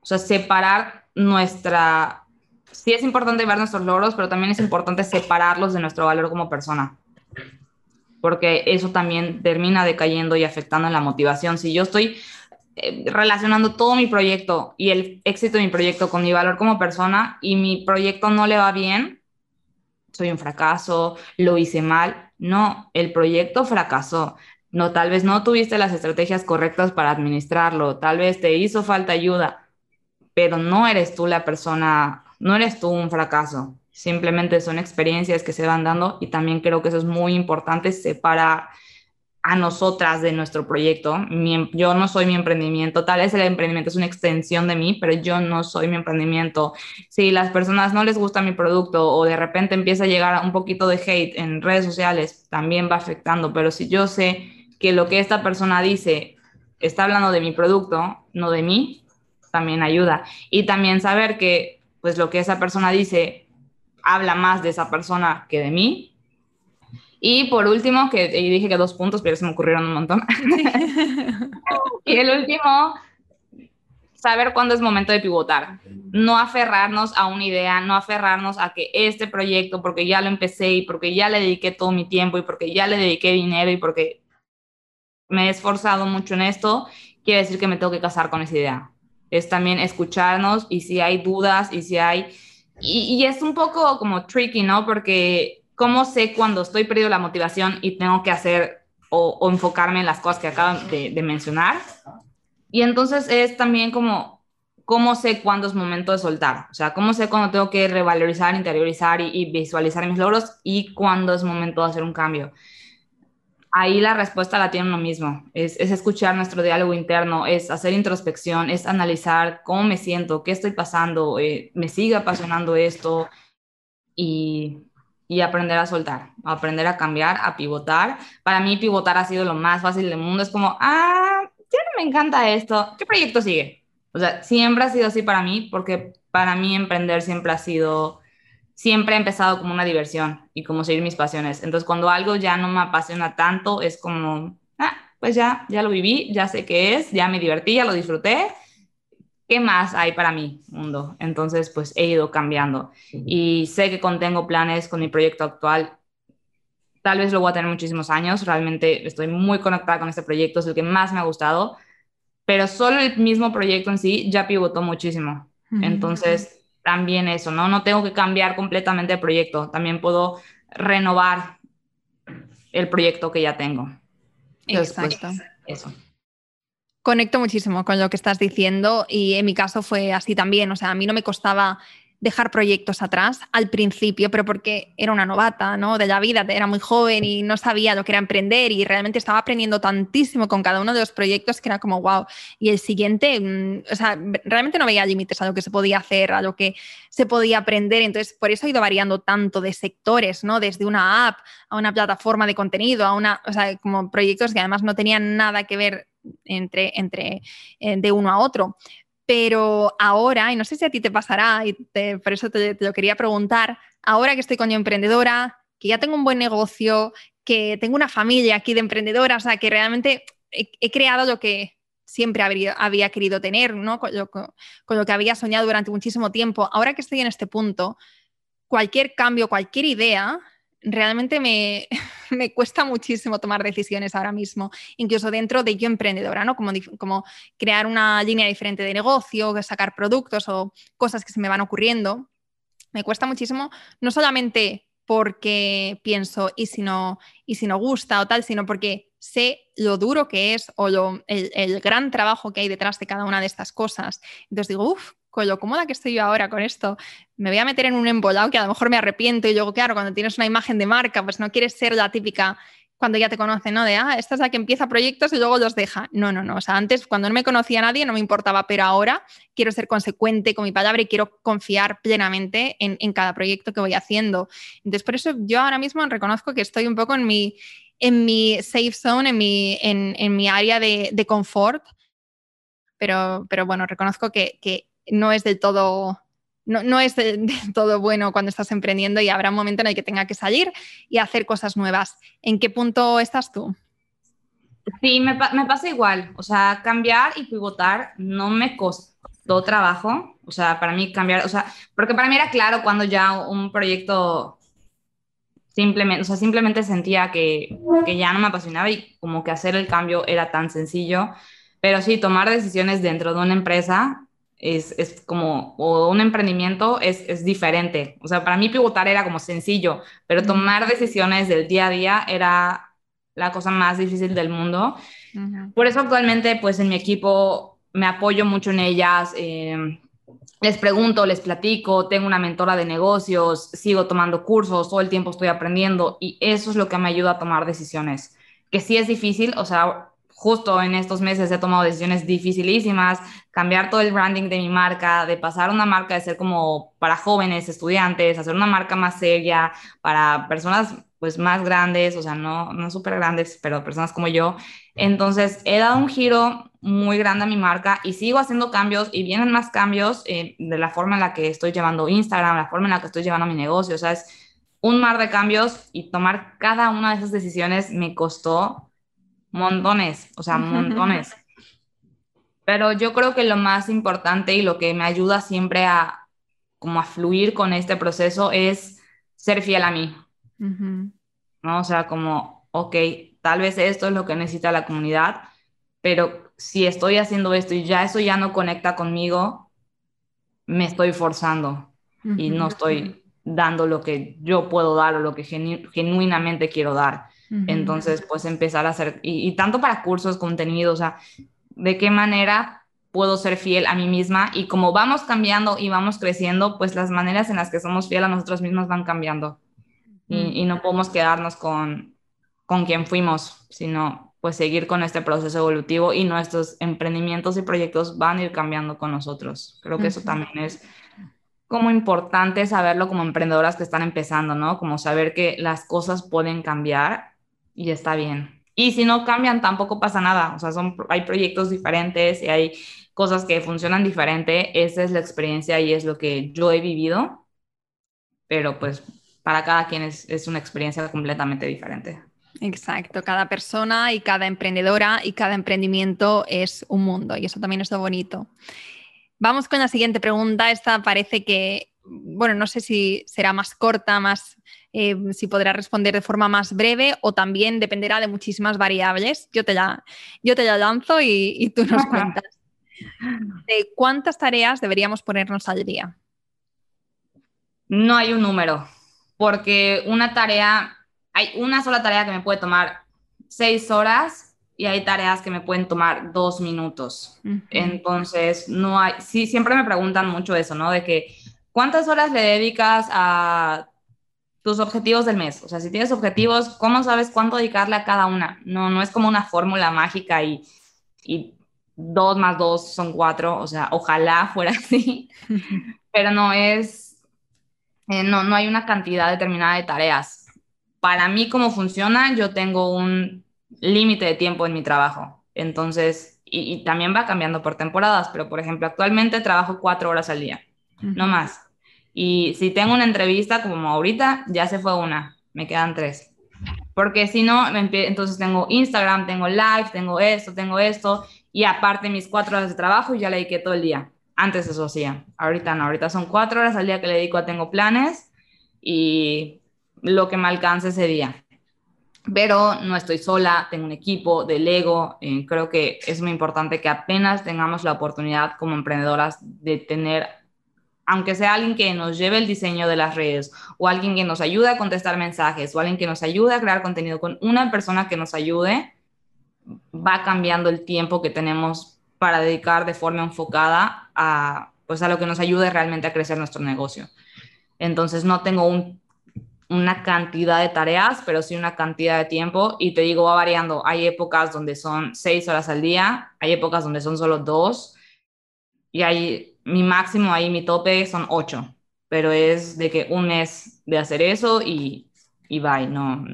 o sea, separar nuestra... Sí es importante ver nuestros logros, pero también es importante separarlos de nuestro valor como persona, porque eso también termina decayendo y afectando la motivación. Si yo estoy eh, relacionando todo mi proyecto y el éxito de mi proyecto con mi valor como persona y mi proyecto no le va bien, soy un fracaso, lo hice mal. No, el proyecto fracasó. No, tal vez no tuviste las estrategias correctas para administrarlo, tal vez te hizo falta ayuda, pero no eres tú la persona, no eres tú un fracaso. Simplemente son experiencias que se van dando y también creo que eso es muy importante separar a nosotras de nuestro proyecto. Em, yo no soy mi emprendimiento, tal vez el emprendimiento es una extensión de mí, pero yo no soy mi emprendimiento. Si las personas no les gusta mi producto o de repente empieza a llegar un poquito de hate en redes sociales, también va afectando, pero si yo sé que lo que esta persona dice está hablando de mi producto, no de mí, también ayuda. Y también saber que pues lo que esa persona dice habla más de esa persona que de mí, y por último, que dije que dos puntos, pero se me ocurrieron un montón. *laughs* y el último, saber cuándo es momento de pivotar. No aferrarnos a una idea, no aferrarnos a que este proyecto, porque ya lo empecé y porque ya le dediqué todo mi tiempo y porque ya le dediqué dinero y porque me he esforzado mucho en esto, quiere decir que me tengo que casar con esa idea. Es también escucharnos y si hay dudas y si hay... Y, es un poco como tricky, ¿no? Porque ¿cómo sé cuando estoy perdiendo la motivación y tengo que hacer o, enfocarme en las cosas que acabo de, mencionar? Y entonces es también como, ¿cómo sé cuándo es momento de soltar? O sea, ¿cómo sé cuándo tengo que revalorizar, interiorizar y, visualizar mis logros y cuándo es momento de hacer un cambio? Ahí la respuesta la tiene uno mismo, es, es escuchar nuestro diálogo interno, es hacer introspección, es analizar cómo me siento, qué estoy pasando, eh, me sigue apasionando esto y y aprender a soltar, aprender a cambiar, a pivotar. Para mí pivotar ha sido lo más fácil del mundo. Es como, ah, ya no me encanta esto. ¿Qué proyecto sigue? O sea, siempre ha sido así para mí porque para mí emprender siempre ha sido, siempre ha empezado como una diversión y como seguir mis pasiones. Entonces, cuando algo ya no me apasiona tanto, es como, ah, pues ya, ya lo viví, ya sé qué es, ya me divertí, ya lo disfruté ¿qué más hay para mí, mundo? Entonces, pues he ido cambiando y sé que contengo planes con mi proyecto actual. Tal vez lo voy a tener muchísimos años, realmente estoy muy conectada con este proyecto, es el que más me ha gustado, pero solo el mismo proyecto en sí ya pivotó muchísimo. Entonces, también eso, ¿no? No tengo que cambiar completamente el proyecto, también puedo renovar el proyecto que ya tengo. Pues, Exacto. eso. Conecto muchísimo con lo que estás diciendo y en mi caso fue así también. O sea, a mí no me costaba dejar proyectos atrás al principio, pero porque era una novata ¿no? de la vida, era muy joven y no sabía lo que era emprender y realmente estaba aprendiendo tantísimo con cada uno de los proyectos que era como, wow, y el siguiente, mm, o sea, realmente no veía límites a lo que se podía hacer, a lo que se podía aprender, entonces por eso ha ido variando tanto de sectores, ¿no? Desde una app a una plataforma de contenido, a una, o sea, como proyectos que además no tenían nada que ver entre, entre eh, de uno a otro. Pero ahora, y no sé si a ti te pasará, y por eso te, lo quería preguntar, ahora que estoy con yo emprendedora, que ya tengo un buen negocio, que tengo una familia aquí de emprendedoras, o sea, que realmente he, creado lo que siempre había querido tener, ¿no? Con lo, que había soñado durante muchísimo tiempo. Ahora que estoy en este punto, cualquier cambio, cualquier idea, realmente me, *laughs* me, cuesta muchísimo tomar decisiones ahora mismo, incluso dentro de yo emprendedora, ¿no? Como, como crear una línea diferente de negocio, sacar productos o cosas que se me van ocurriendo. Me cuesta muchísimo, no solamente porque pienso, ¿y si no, y si no gusta o tal? Sino porque sé lo duro que es o lo, el, el, gran trabajo que hay detrás de cada una de estas cosas. Entonces digo, uff, con lo cómoda que estoy yo ahora con esto, me voy a meter en un embolado que a lo mejor me arrepiento y luego, claro, cuando tienes una imagen de marca, pues no quieres ser la típica cuando ya te conocen, ¿no? De, ah, esta es la que empieza proyectos y luego los deja. No, no, no. O sea, antes, cuando no me conocía a nadie, no me importaba, pero ahora quiero ser consecuente con mi palabra y quiero confiar plenamente en, cada proyecto que voy haciendo. Entonces, por eso yo ahora mismo reconozco que estoy un poco en mi, en mi safe zone, en mi, en, mi área de, de confort, pero, pero bueno, reconozco que no es del todo no, es de, *laughs* todo bueno cuando estás emprendiendo y habrá un momento en el que tenga que salir y hacer cosas nuevas. ¿En qué punto estás tú? Sí, me, pasa igual. O sea, cambiar y pivotar no me costó trabajo. O sea, para mí cambiar, o sea, porque para mí era claro cuando ya un proyecto simplemente, o sea, simplemente sentía que, que ya no me apasionaba y como que hacer el cambio era tan sencillo. Pero sí, tomar decisiones dentro de una empresa es, es, como, o un emprendimiento es, es, diferente. O sea, para mí pivotar era como sencillo, pero tomar decisiones del día a día era la cosa más difícil del mundo. Por eso actualmente, pues en mi equipo me apoyo mucho en ellas. Eh, les pregunto, les platico, tengo una mentora de negocios, sigo tomando cursos, todo el tiempo estoy aprendiendo y eso es lo que me ayuda a tomar decisiones. Que sí es difícil, o sea, justo en estos meses he tomado decisiones dificilísimas, cambiar todo el branding de mi marca, de pasar una marca de ser como para jóvenes, estudiantes, hacer una marca más seria para personas pues más grandes, o sea, no, no súper grandes, pero personas como yo. Entonces, he dado un giro muy grande a mi marca y sigo haciendo cambios y vienen más cambios eh, de la forma en la que estoy llevando Instagram, la forma en la que estoy llevando mi negocio, o sea, es un mar de cambios y tomar cada una de esas decisiones me costó montones, o sea, montones. *laughs* Pero yo creo que lo más importante y lo que me ayuda siempre a como a fluir con este proceso es ser fiel a mí. ¿No? O sea, como, ok, tal vez esto es lo que necesita la comunidad, pero si estoy haciendo esto y ya eso ya no conecta conmigo, me estoy forzando y no estoy dando lo que yo puedo dar o lo que genuinamente quiero dar. Entonces, pues empezar a hacer, y, tanto para cursos, contenido, o sea, de qué manera puedo ser fiel a mí misma y como vamos cambiando y vamos creciendo, pues las maneras en las que somos fiel a nosotros mismos van cambiando y, no podemos quedarnos con, con quien fuimos, sino pues seguir con este proceso evolutivo y nuestros emprendimientos y proyectos van a ir cambiando con nosotros. Creo que eso también es como importante saberlo como emprendedoras que están empezando, ¿no? Como saber que las cosas pueden cambiar y está bien. Y si no cambian, tampoco pasa nada. O sea, son, hay proyectos diferentes y hay cosas que funcionan diferente. Esa es la experiencia y es lo que yo he vivido. Pero pues para cada quien es, es una experiencia completamente diferente. Exacto, cada persona y cada emprendedora y cada emprendimiento es un mundo y eso también es lo bonito. Vamos con la siguiente pregunta. Esta parece que, bueno, no sé si será más corta, más eh, si podrá responder de forma más breve o también dependerá de muchísimas variables. Yo te la, yo te la lanzo y, tú nos cuentas. ¿De cuántas tareas deberíamos ponernos al día? No hay un número, porque una tarea, hay una sola tarea que me puede tomar seis horas y hay tareas que me pueden tomar dos minutos. Entonces, no hay, sí, siempre me preguntan mucho eso, ¿no? De que, ¿cuántas horas le dedicas a tus objetivos del mes. O sea, si tienes objetivos, ¿cómo sabes cuánto dedicarle a cada una? No, no es como una fórmula mágica y, y dos más dos son cuatro. O sea, ojalá fuera *laughs* así, pero no es, eh, no, no hay una cantidad determinada de tareas. Para mí, cómo funciona, yo tengo un límite de tiempo en mi trabajo. Entonces, y, y, también va cambiando por temporadas, pero por ejemplo, actualmente trabajo cuatro horas al día, no más. Y si tengo una entrevista como ahorita, ya se fue una, me quedan tres. Porque si no, entonces tengo Instagram, tengo live, tengo esto, tengo esto, y aparte mis cuatro horas de trabajo ya le dediqué todo el día. Antes eso hacía, ahorita no, ahorita son cuatro horas al día que le dedico a tengo planes y lo que me alcance ese día. Pero no estoy sola, tengo un equipo, delego, eh, creo que es muy importante que apenas tengamos la oportunidad como emprendedoras de tener aunque sea alguien que nos lleve el diseño de las redes o alguien que nos ayude a contestar mensajes o alguien que nos ayude a crear contenido con una persona que nos ayude, va cambiando el tiempo que tenemos para dedicar de forma enfocada a, pues a lo que nos ayude realmente a crecer nuestro negocio. Entonces no tengo un una cantidad de tareas, pero sí una cantidad de tiempo. Y te digo, va variando. Hay épocas donde son seis horas al día, hay épocas donde son solo dos. Y hay mi máximo ahí, mi tope son ocho. Pero es de que un mes de hacer eso y, y bye. No,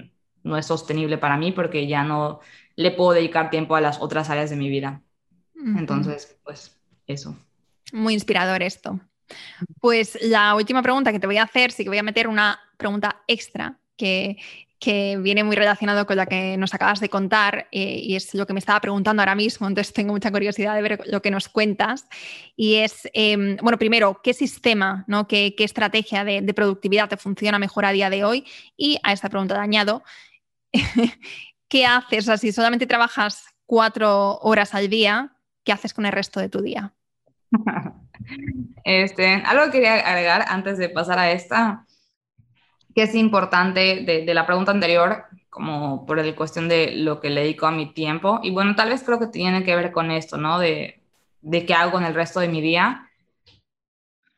no es sostenible para mí porque ya no le puedo dedicar tiempo a las otras áreas de mi vida. Entonces, pues eso. Muy inspirador esto. Pues la última pregunta que te voy a hacer, sí que voy a meter una pregunta extra que, viene muy relacionado con la que nos acabas de contar eh, y es lo que me estaba preguntando ahora mismo, entonces tengo mucha curiosidad de ver lo que nos cuentas. Y es, em, bueno, primero, ¿qué sistema, ¿no? qué, estrategia de, de, productividad te funciona mejor a día de hoy? Y a esta pregunta le añado, *laughs* ¿qué haces? O si solamente trabajas cuatro horas al día, ¿qué haces con el resto de tu día? *laughs* Este, algo que quería agregar antes de pasar a esta, que es importante de, la pregunta anterior, como por la cuestión de lo que le dedico a mi tiempo. Y bueno, tal vez creo que tiene que ver con esto, ¿no? De, de qué hago con el resto de mi día.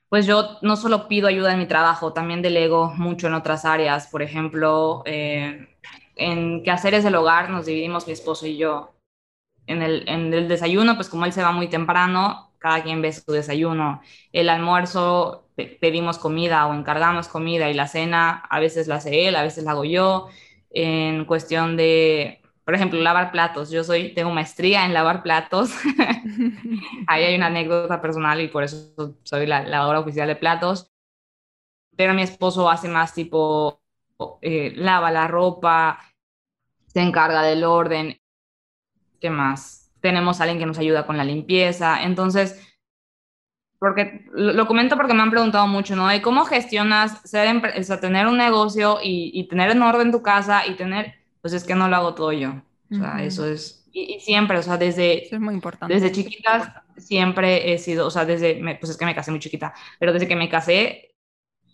Pues yo no solo pido ayuda en mi trabajo, también delego mucho en otras áreas. Por ejemplo, eh, en quehaceres del hogar nos dividimos mi esposo y yo. En el, en el desayuno, pues como él se va muy temprano, cada quien ve su desayuno. El almuerzo pedimos comida o encargamos comida y la cena a veces la hace él, a veces la hago yo. En cuestión de, por ejemplo, lavar platos. Yo soy, tengo maestría en lavar platos. *laughs* Ahí hay una anécdota personal y por eso soy la lavadora oficial de platos. Pero mi esposo hace más tipo, eh, lava la ropa, se encarga del orden. ¿Qué más? Tenemos a alguien que nos ayuda con la limpieza. Entonces, porque lo, comento porque me han preguntado mucho, ¿no? De cómo gestionas ser, o sea, tener un negocio y, tener en orden tu casa y tener, pues es que no lo hago todo yo. O sea, eso es, y, siempre, o sea, desde, es muy importante. desde chiquitas siempre he sido, o sea, desde, pues es que me casé muy chiquita, pero desde que me casé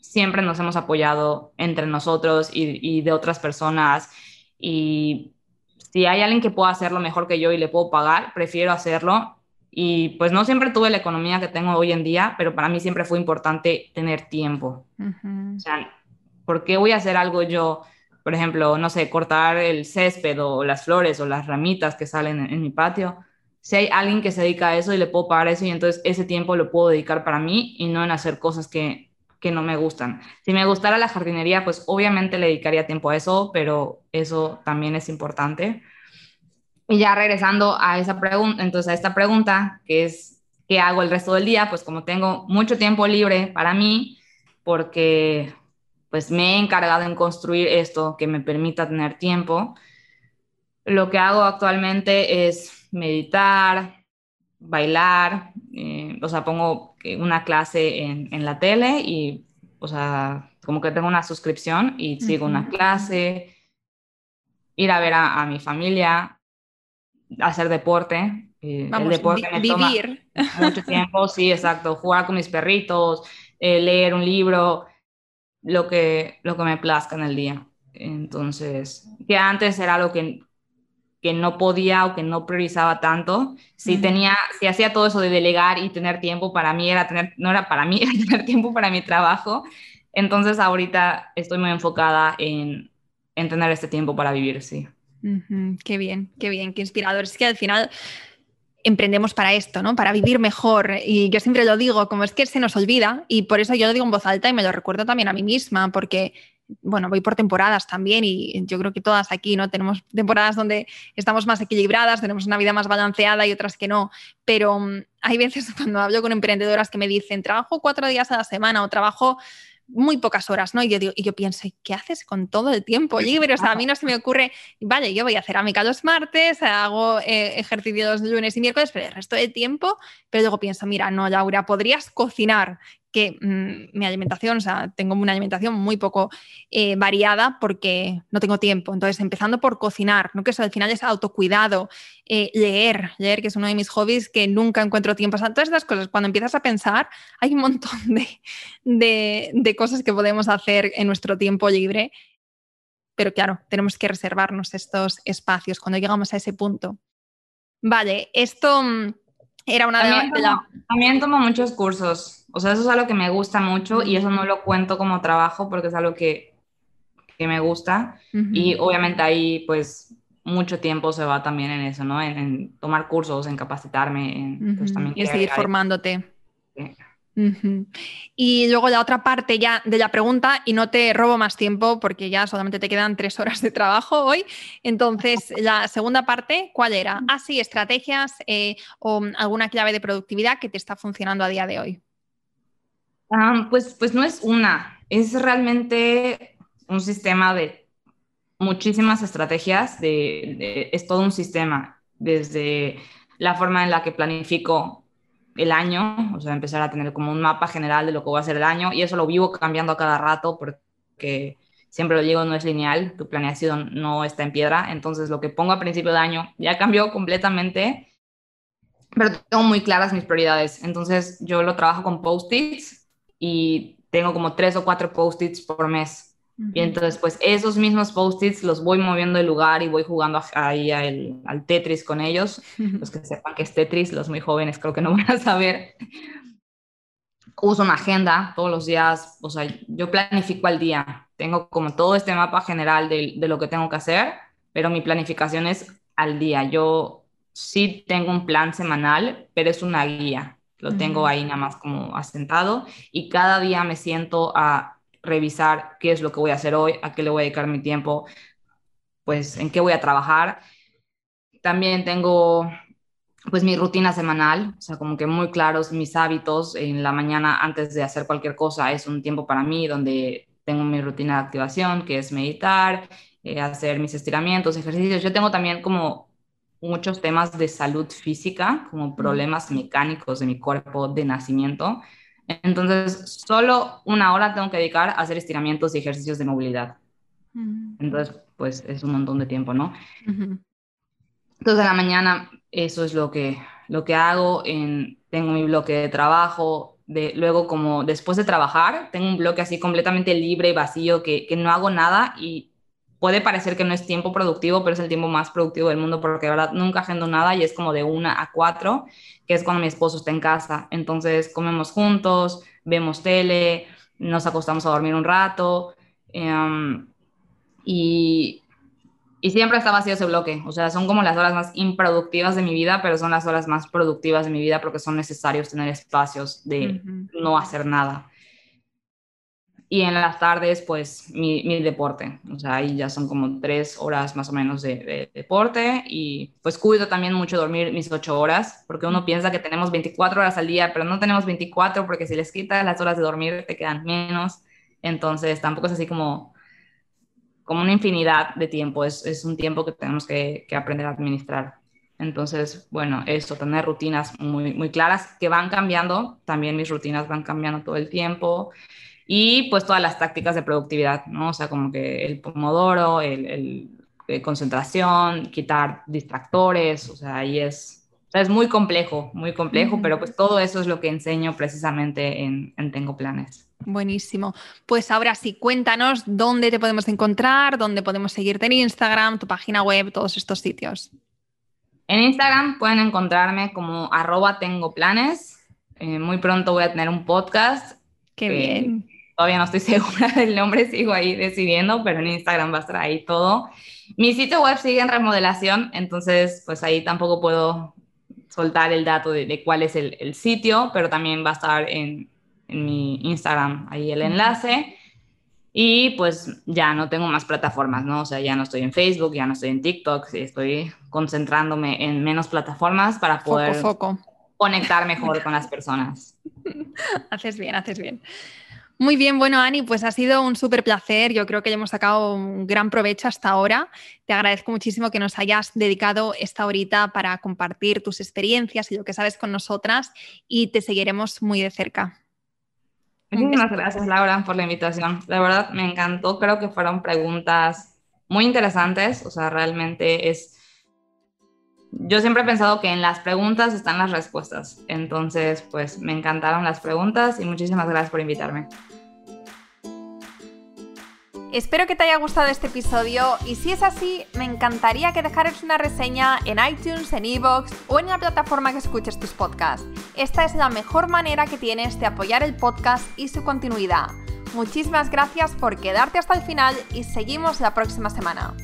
siempre nos hemos apoyado entre nosotros y, y de otras personas y si hay alguien que pueda hacerlo mejor que yo y le puedo pagar, prefiero hacerlo. Y pues no siempre tuve la economía que tengo hoy en día, pero para mí siempre fue importante tener tiempo. O sea, ¿por qué voy a hacer algo yo? Por ejemplo, no sé, cortar el césped o las flores o las ramitas que salen en, en mi patio. Si hay alguien que se dedica a eso y le puedo pagar eso y entonces ese tiempo lo puedo dedicar para mí y no en hacer cosas que que no me gustan. Si me gustara la jardinería, pues obviamente le dedicaría tiempo a eso, pero eso también es importante. Y ya regresando a esa pregunta, entonces a esta pregunta, que es, ¿qué hago el resto del día? Pues como tengo mucho tiempo libre para mí, porque pues me he encargado en construir esto que me permita tener tiempo, lo que hago actualmente es meditar, bailar, eh, o sea, pongo una clase en, en, la tele y, o sea, como que tengo una suscripción y sigo una clase, ir a ver a, mi familia, hacer deporte. Eh, el deporte me vivir. Toma mucho tiempo, *laughs* sí, exacto, jugar con mis perritos, eh, leer un libro, lo que, lo que me plazca en el día. Entonces, que antes era algo que, que no podía o que no priorizaba tanto. Si tenía, si hacía todo eso de delegar y tener tiempo, para mí era tener, no era para mí, *laughs* era tener tiempo para mi trabajo. Entonces ahorita estoy muy enfocada en, en tener este tiempo para vivir, sí. Qué bien, qué bien, qué inspirador. Es que al final emprendemos para esto, ¿no? Para vivir mejor. Y yo siempre lo digo, como es que se nos olvida, y por eso yo lo digo en voz alta y me lo recuerdo también a mí misma, porque bueno, voy por temporadas también y yo creo que todas aquí, ¿no? Tenemos temporadas donde estamos más equilibradas, tenemos una vida más balanceada y otras que no, pero mm, hay veces *laughs* cuando hablo con emprendedoras que me dicen, trabajo cuatro días a la semana o trabajo muy pocas horas, ¿no? Y yo, digo, y yo pienso, ¿qué haces con todo el tiempo libre? O a mí no se me ocurre, vale, yo voy a hacer cerámica los martes, hago eh, ejercicio los lunes y miércoles, pero el resto del tiempo, pero luego pienso, mira, no, Laura, podrías cocinar, que mm, mi alimentación, o sea, tengo una alimentación muy poco eh, variada porque no tengo tiempo. Entonces, empezando por cocinar, ¿no? que eso al final es autocuidado, eh, leer, leer, que es uno de mis hobbies que nunca encuentro tiempo. O sea, todas estas cosas, cuando empiezas a pensar, hay un montón de, de cosas que podemos hacer en nuestro tiempo libre, pero claro, tenemos que reservarnos estos espacios cuando llegamos a ese punto. Vale, esto mm, era una también, de, también tomo muchos cursos. O sea, eso es algo que me gusta mucho y eso no lo cuento como trabajo porque es algo que, me gusta. Y obviamente ahí pues mucho tiempo se va también en eso, ¿no? En, tomar cursos, en capacitarme, en pues, también y seguir formándote. Y luego la otra parte ya de la pregunta, y no te robo más tiempo porque ya solamente te quedan tres horas de trabajo hoy. Entonces, *laughs* la segunda parte, ¿cuál era? Ah, sí, estrategias eh, o alguna clave de productividad que te está funcionando a día de hoy. Ah, pues, pues no es una, es realmente un sistema de muchísimas estrategias, de, es todo un sistema, desde la forma en la que planifico el año, o sea, empezar a tener como un mapa general de lo que voy a hacer el año, y eso lo vivo cambiando a cada rato porque siempre lo digo, no es lineal, tu planeación no está en piedra, entonces lo que pongo a principio de año ya cambió completamente, pero tengo muy claras mis prioridades, entonces yo lo trabajo con post-its y tengo como tres o cuatro post-its por mes. Y entonces, pues esos mismos post-its los voy moviendo de lugar y voy jugando ahí al Tetris con ellos. Los que sepan que es Tetris, los muy jóvenes creo que no *laughs* van a saber. Uso una agenda todos los días, o sea, yo planifico al día. Tengo como todo este mapa general de, de lo que tengo que hacer, pero mi planificación es al día. Yo sí tengo un plan semanal, pero es una guía lo tengo ahí nada más como asentado y cada día me siento a revisar qué es lo que voy a hacer hoy, a qué le voy a dedicar mi tiempo, pues en qué voy a trabajar. También tengo pues mi rutina semanal, o sea, como que muy claros mis hábitos en la mañana antes de hacer cualquier cosa, es un tiempo para mí donde tengo mi rutina de activación, que es meditar, eh, hacer mis estiramientos, ejercicios. Yo tengo también como muchos temas de salud física, como problemas mecánicos de mi cuerpo de nacimiento. Entonces, solo una hora tengo que dedicar a hacer estiramientos y ejercicios de movilidad. Entonces, pues es un montón de tiempo, ¿no? Entonces, en la mañana, eso es lo que, lo que hago. En, tengo mi bloque de trabajo. De, luego, como después de trabajar, tengo un bloque así completamente libre y vacío que, que no hago nada y puede parecer que no es tiempo productivo, pero es el tiempo más productivo del mundo porque de verdad nunca agendo nada y es como de una a cuatro, que es cuando mi esposo está en casa. Entonces comemos juntos, vemos tele, nos acostamos a dormir un rato em, y, y siempre está vacío ese bloque. O sea, son como las horas más improductivas de mi vida, pero son las horas más productivas de mi vida porque son necesarios tener espacios de no hacer nada y en las tardes, pues mi, mi, deporte. O sea, ahí ya son como tres horas más o menos de, deporte y pues cuido también mucho dormir mis ocho horas, porque uno piensa que tenemos 24 horas al día, pero no tenemos 24 porque si les quitas las horas de dormir te quedan menos. Entonces tampoco es así como, como una infinidad de tiempo, es, es un tiempo que tenemos que, que aprender a administrar. Entonces, bueno, eso, tener rutinas muy, muy claras que van cambiando, también mis rutinas van cambiando todo el tiempo y pues todas las tácticas de productividad, ¿no? O sea, como que el pomodoro, el, el, eh, concentración, quitar distractores, o sea, ahí es, o sea, es muy complejo, muy complejo, pero pues todo eso es lo que enseño precisamente en, en Tengo Planes. Buenísimo. Pues ahora sí, cuéntanos dónde te podemos encontrar, dónde podemos seguirte en Instagram, tu página web, todos estos sitios. En Instagram pueden encontrarme como arroba tengo planes. Eh, muy pronto voy a tener un podcast. Qué bien todavía no estoy *laughs* segura del nombre, sigo ahí decidiendo, pero en Instagram va a estar ahí todo. Mi sitio web sigue en remodelación, entonces pues ahí tampoco puedo soltar el dato de, cuál es el, sitio, pero también va a estar en, en mi Instagram ahí el enlace. Y pues ya no tengo más plataformas, ¿no? O sea, ya no estoy en Facebook, ya no estoy en TikTok, estoy concentrándome en menos plataformas para poder conectar mejor con las personas. *laughs* haces bien, haces bien. Muy bien, bueno, Ani, pues ha sido un súper placer. Yo creo que ya hemos sacado un gran provecho hasta ahora. Te agradezco muchísimo que nos hayas dedicado esta horita para compartir tus experiencias y lo que sabes con nosotras y te seguiremos muy de cerca. Muchísimas gracias, Laura, por la invitación. La verdad, me encantó. Creo que fueron preguntas muy interesantes. O sea, realmente es... Yo siempre he pensado que en las preguntas están las respuestas. Entonces, pues me encantaron las preguntas y muchísimas gracias por invitarme. Espero que te haya gustado este episodio y si es así, me encantaría que dejaras una reseña en iTunes, en Evox o en la plataforma que escuches tus podcasts. Esta es la mejor manera que tienes de apoyar el podcast y su continuidad. Muchísimas gracias por quedarte hasta el final y seguimos la próxima semana.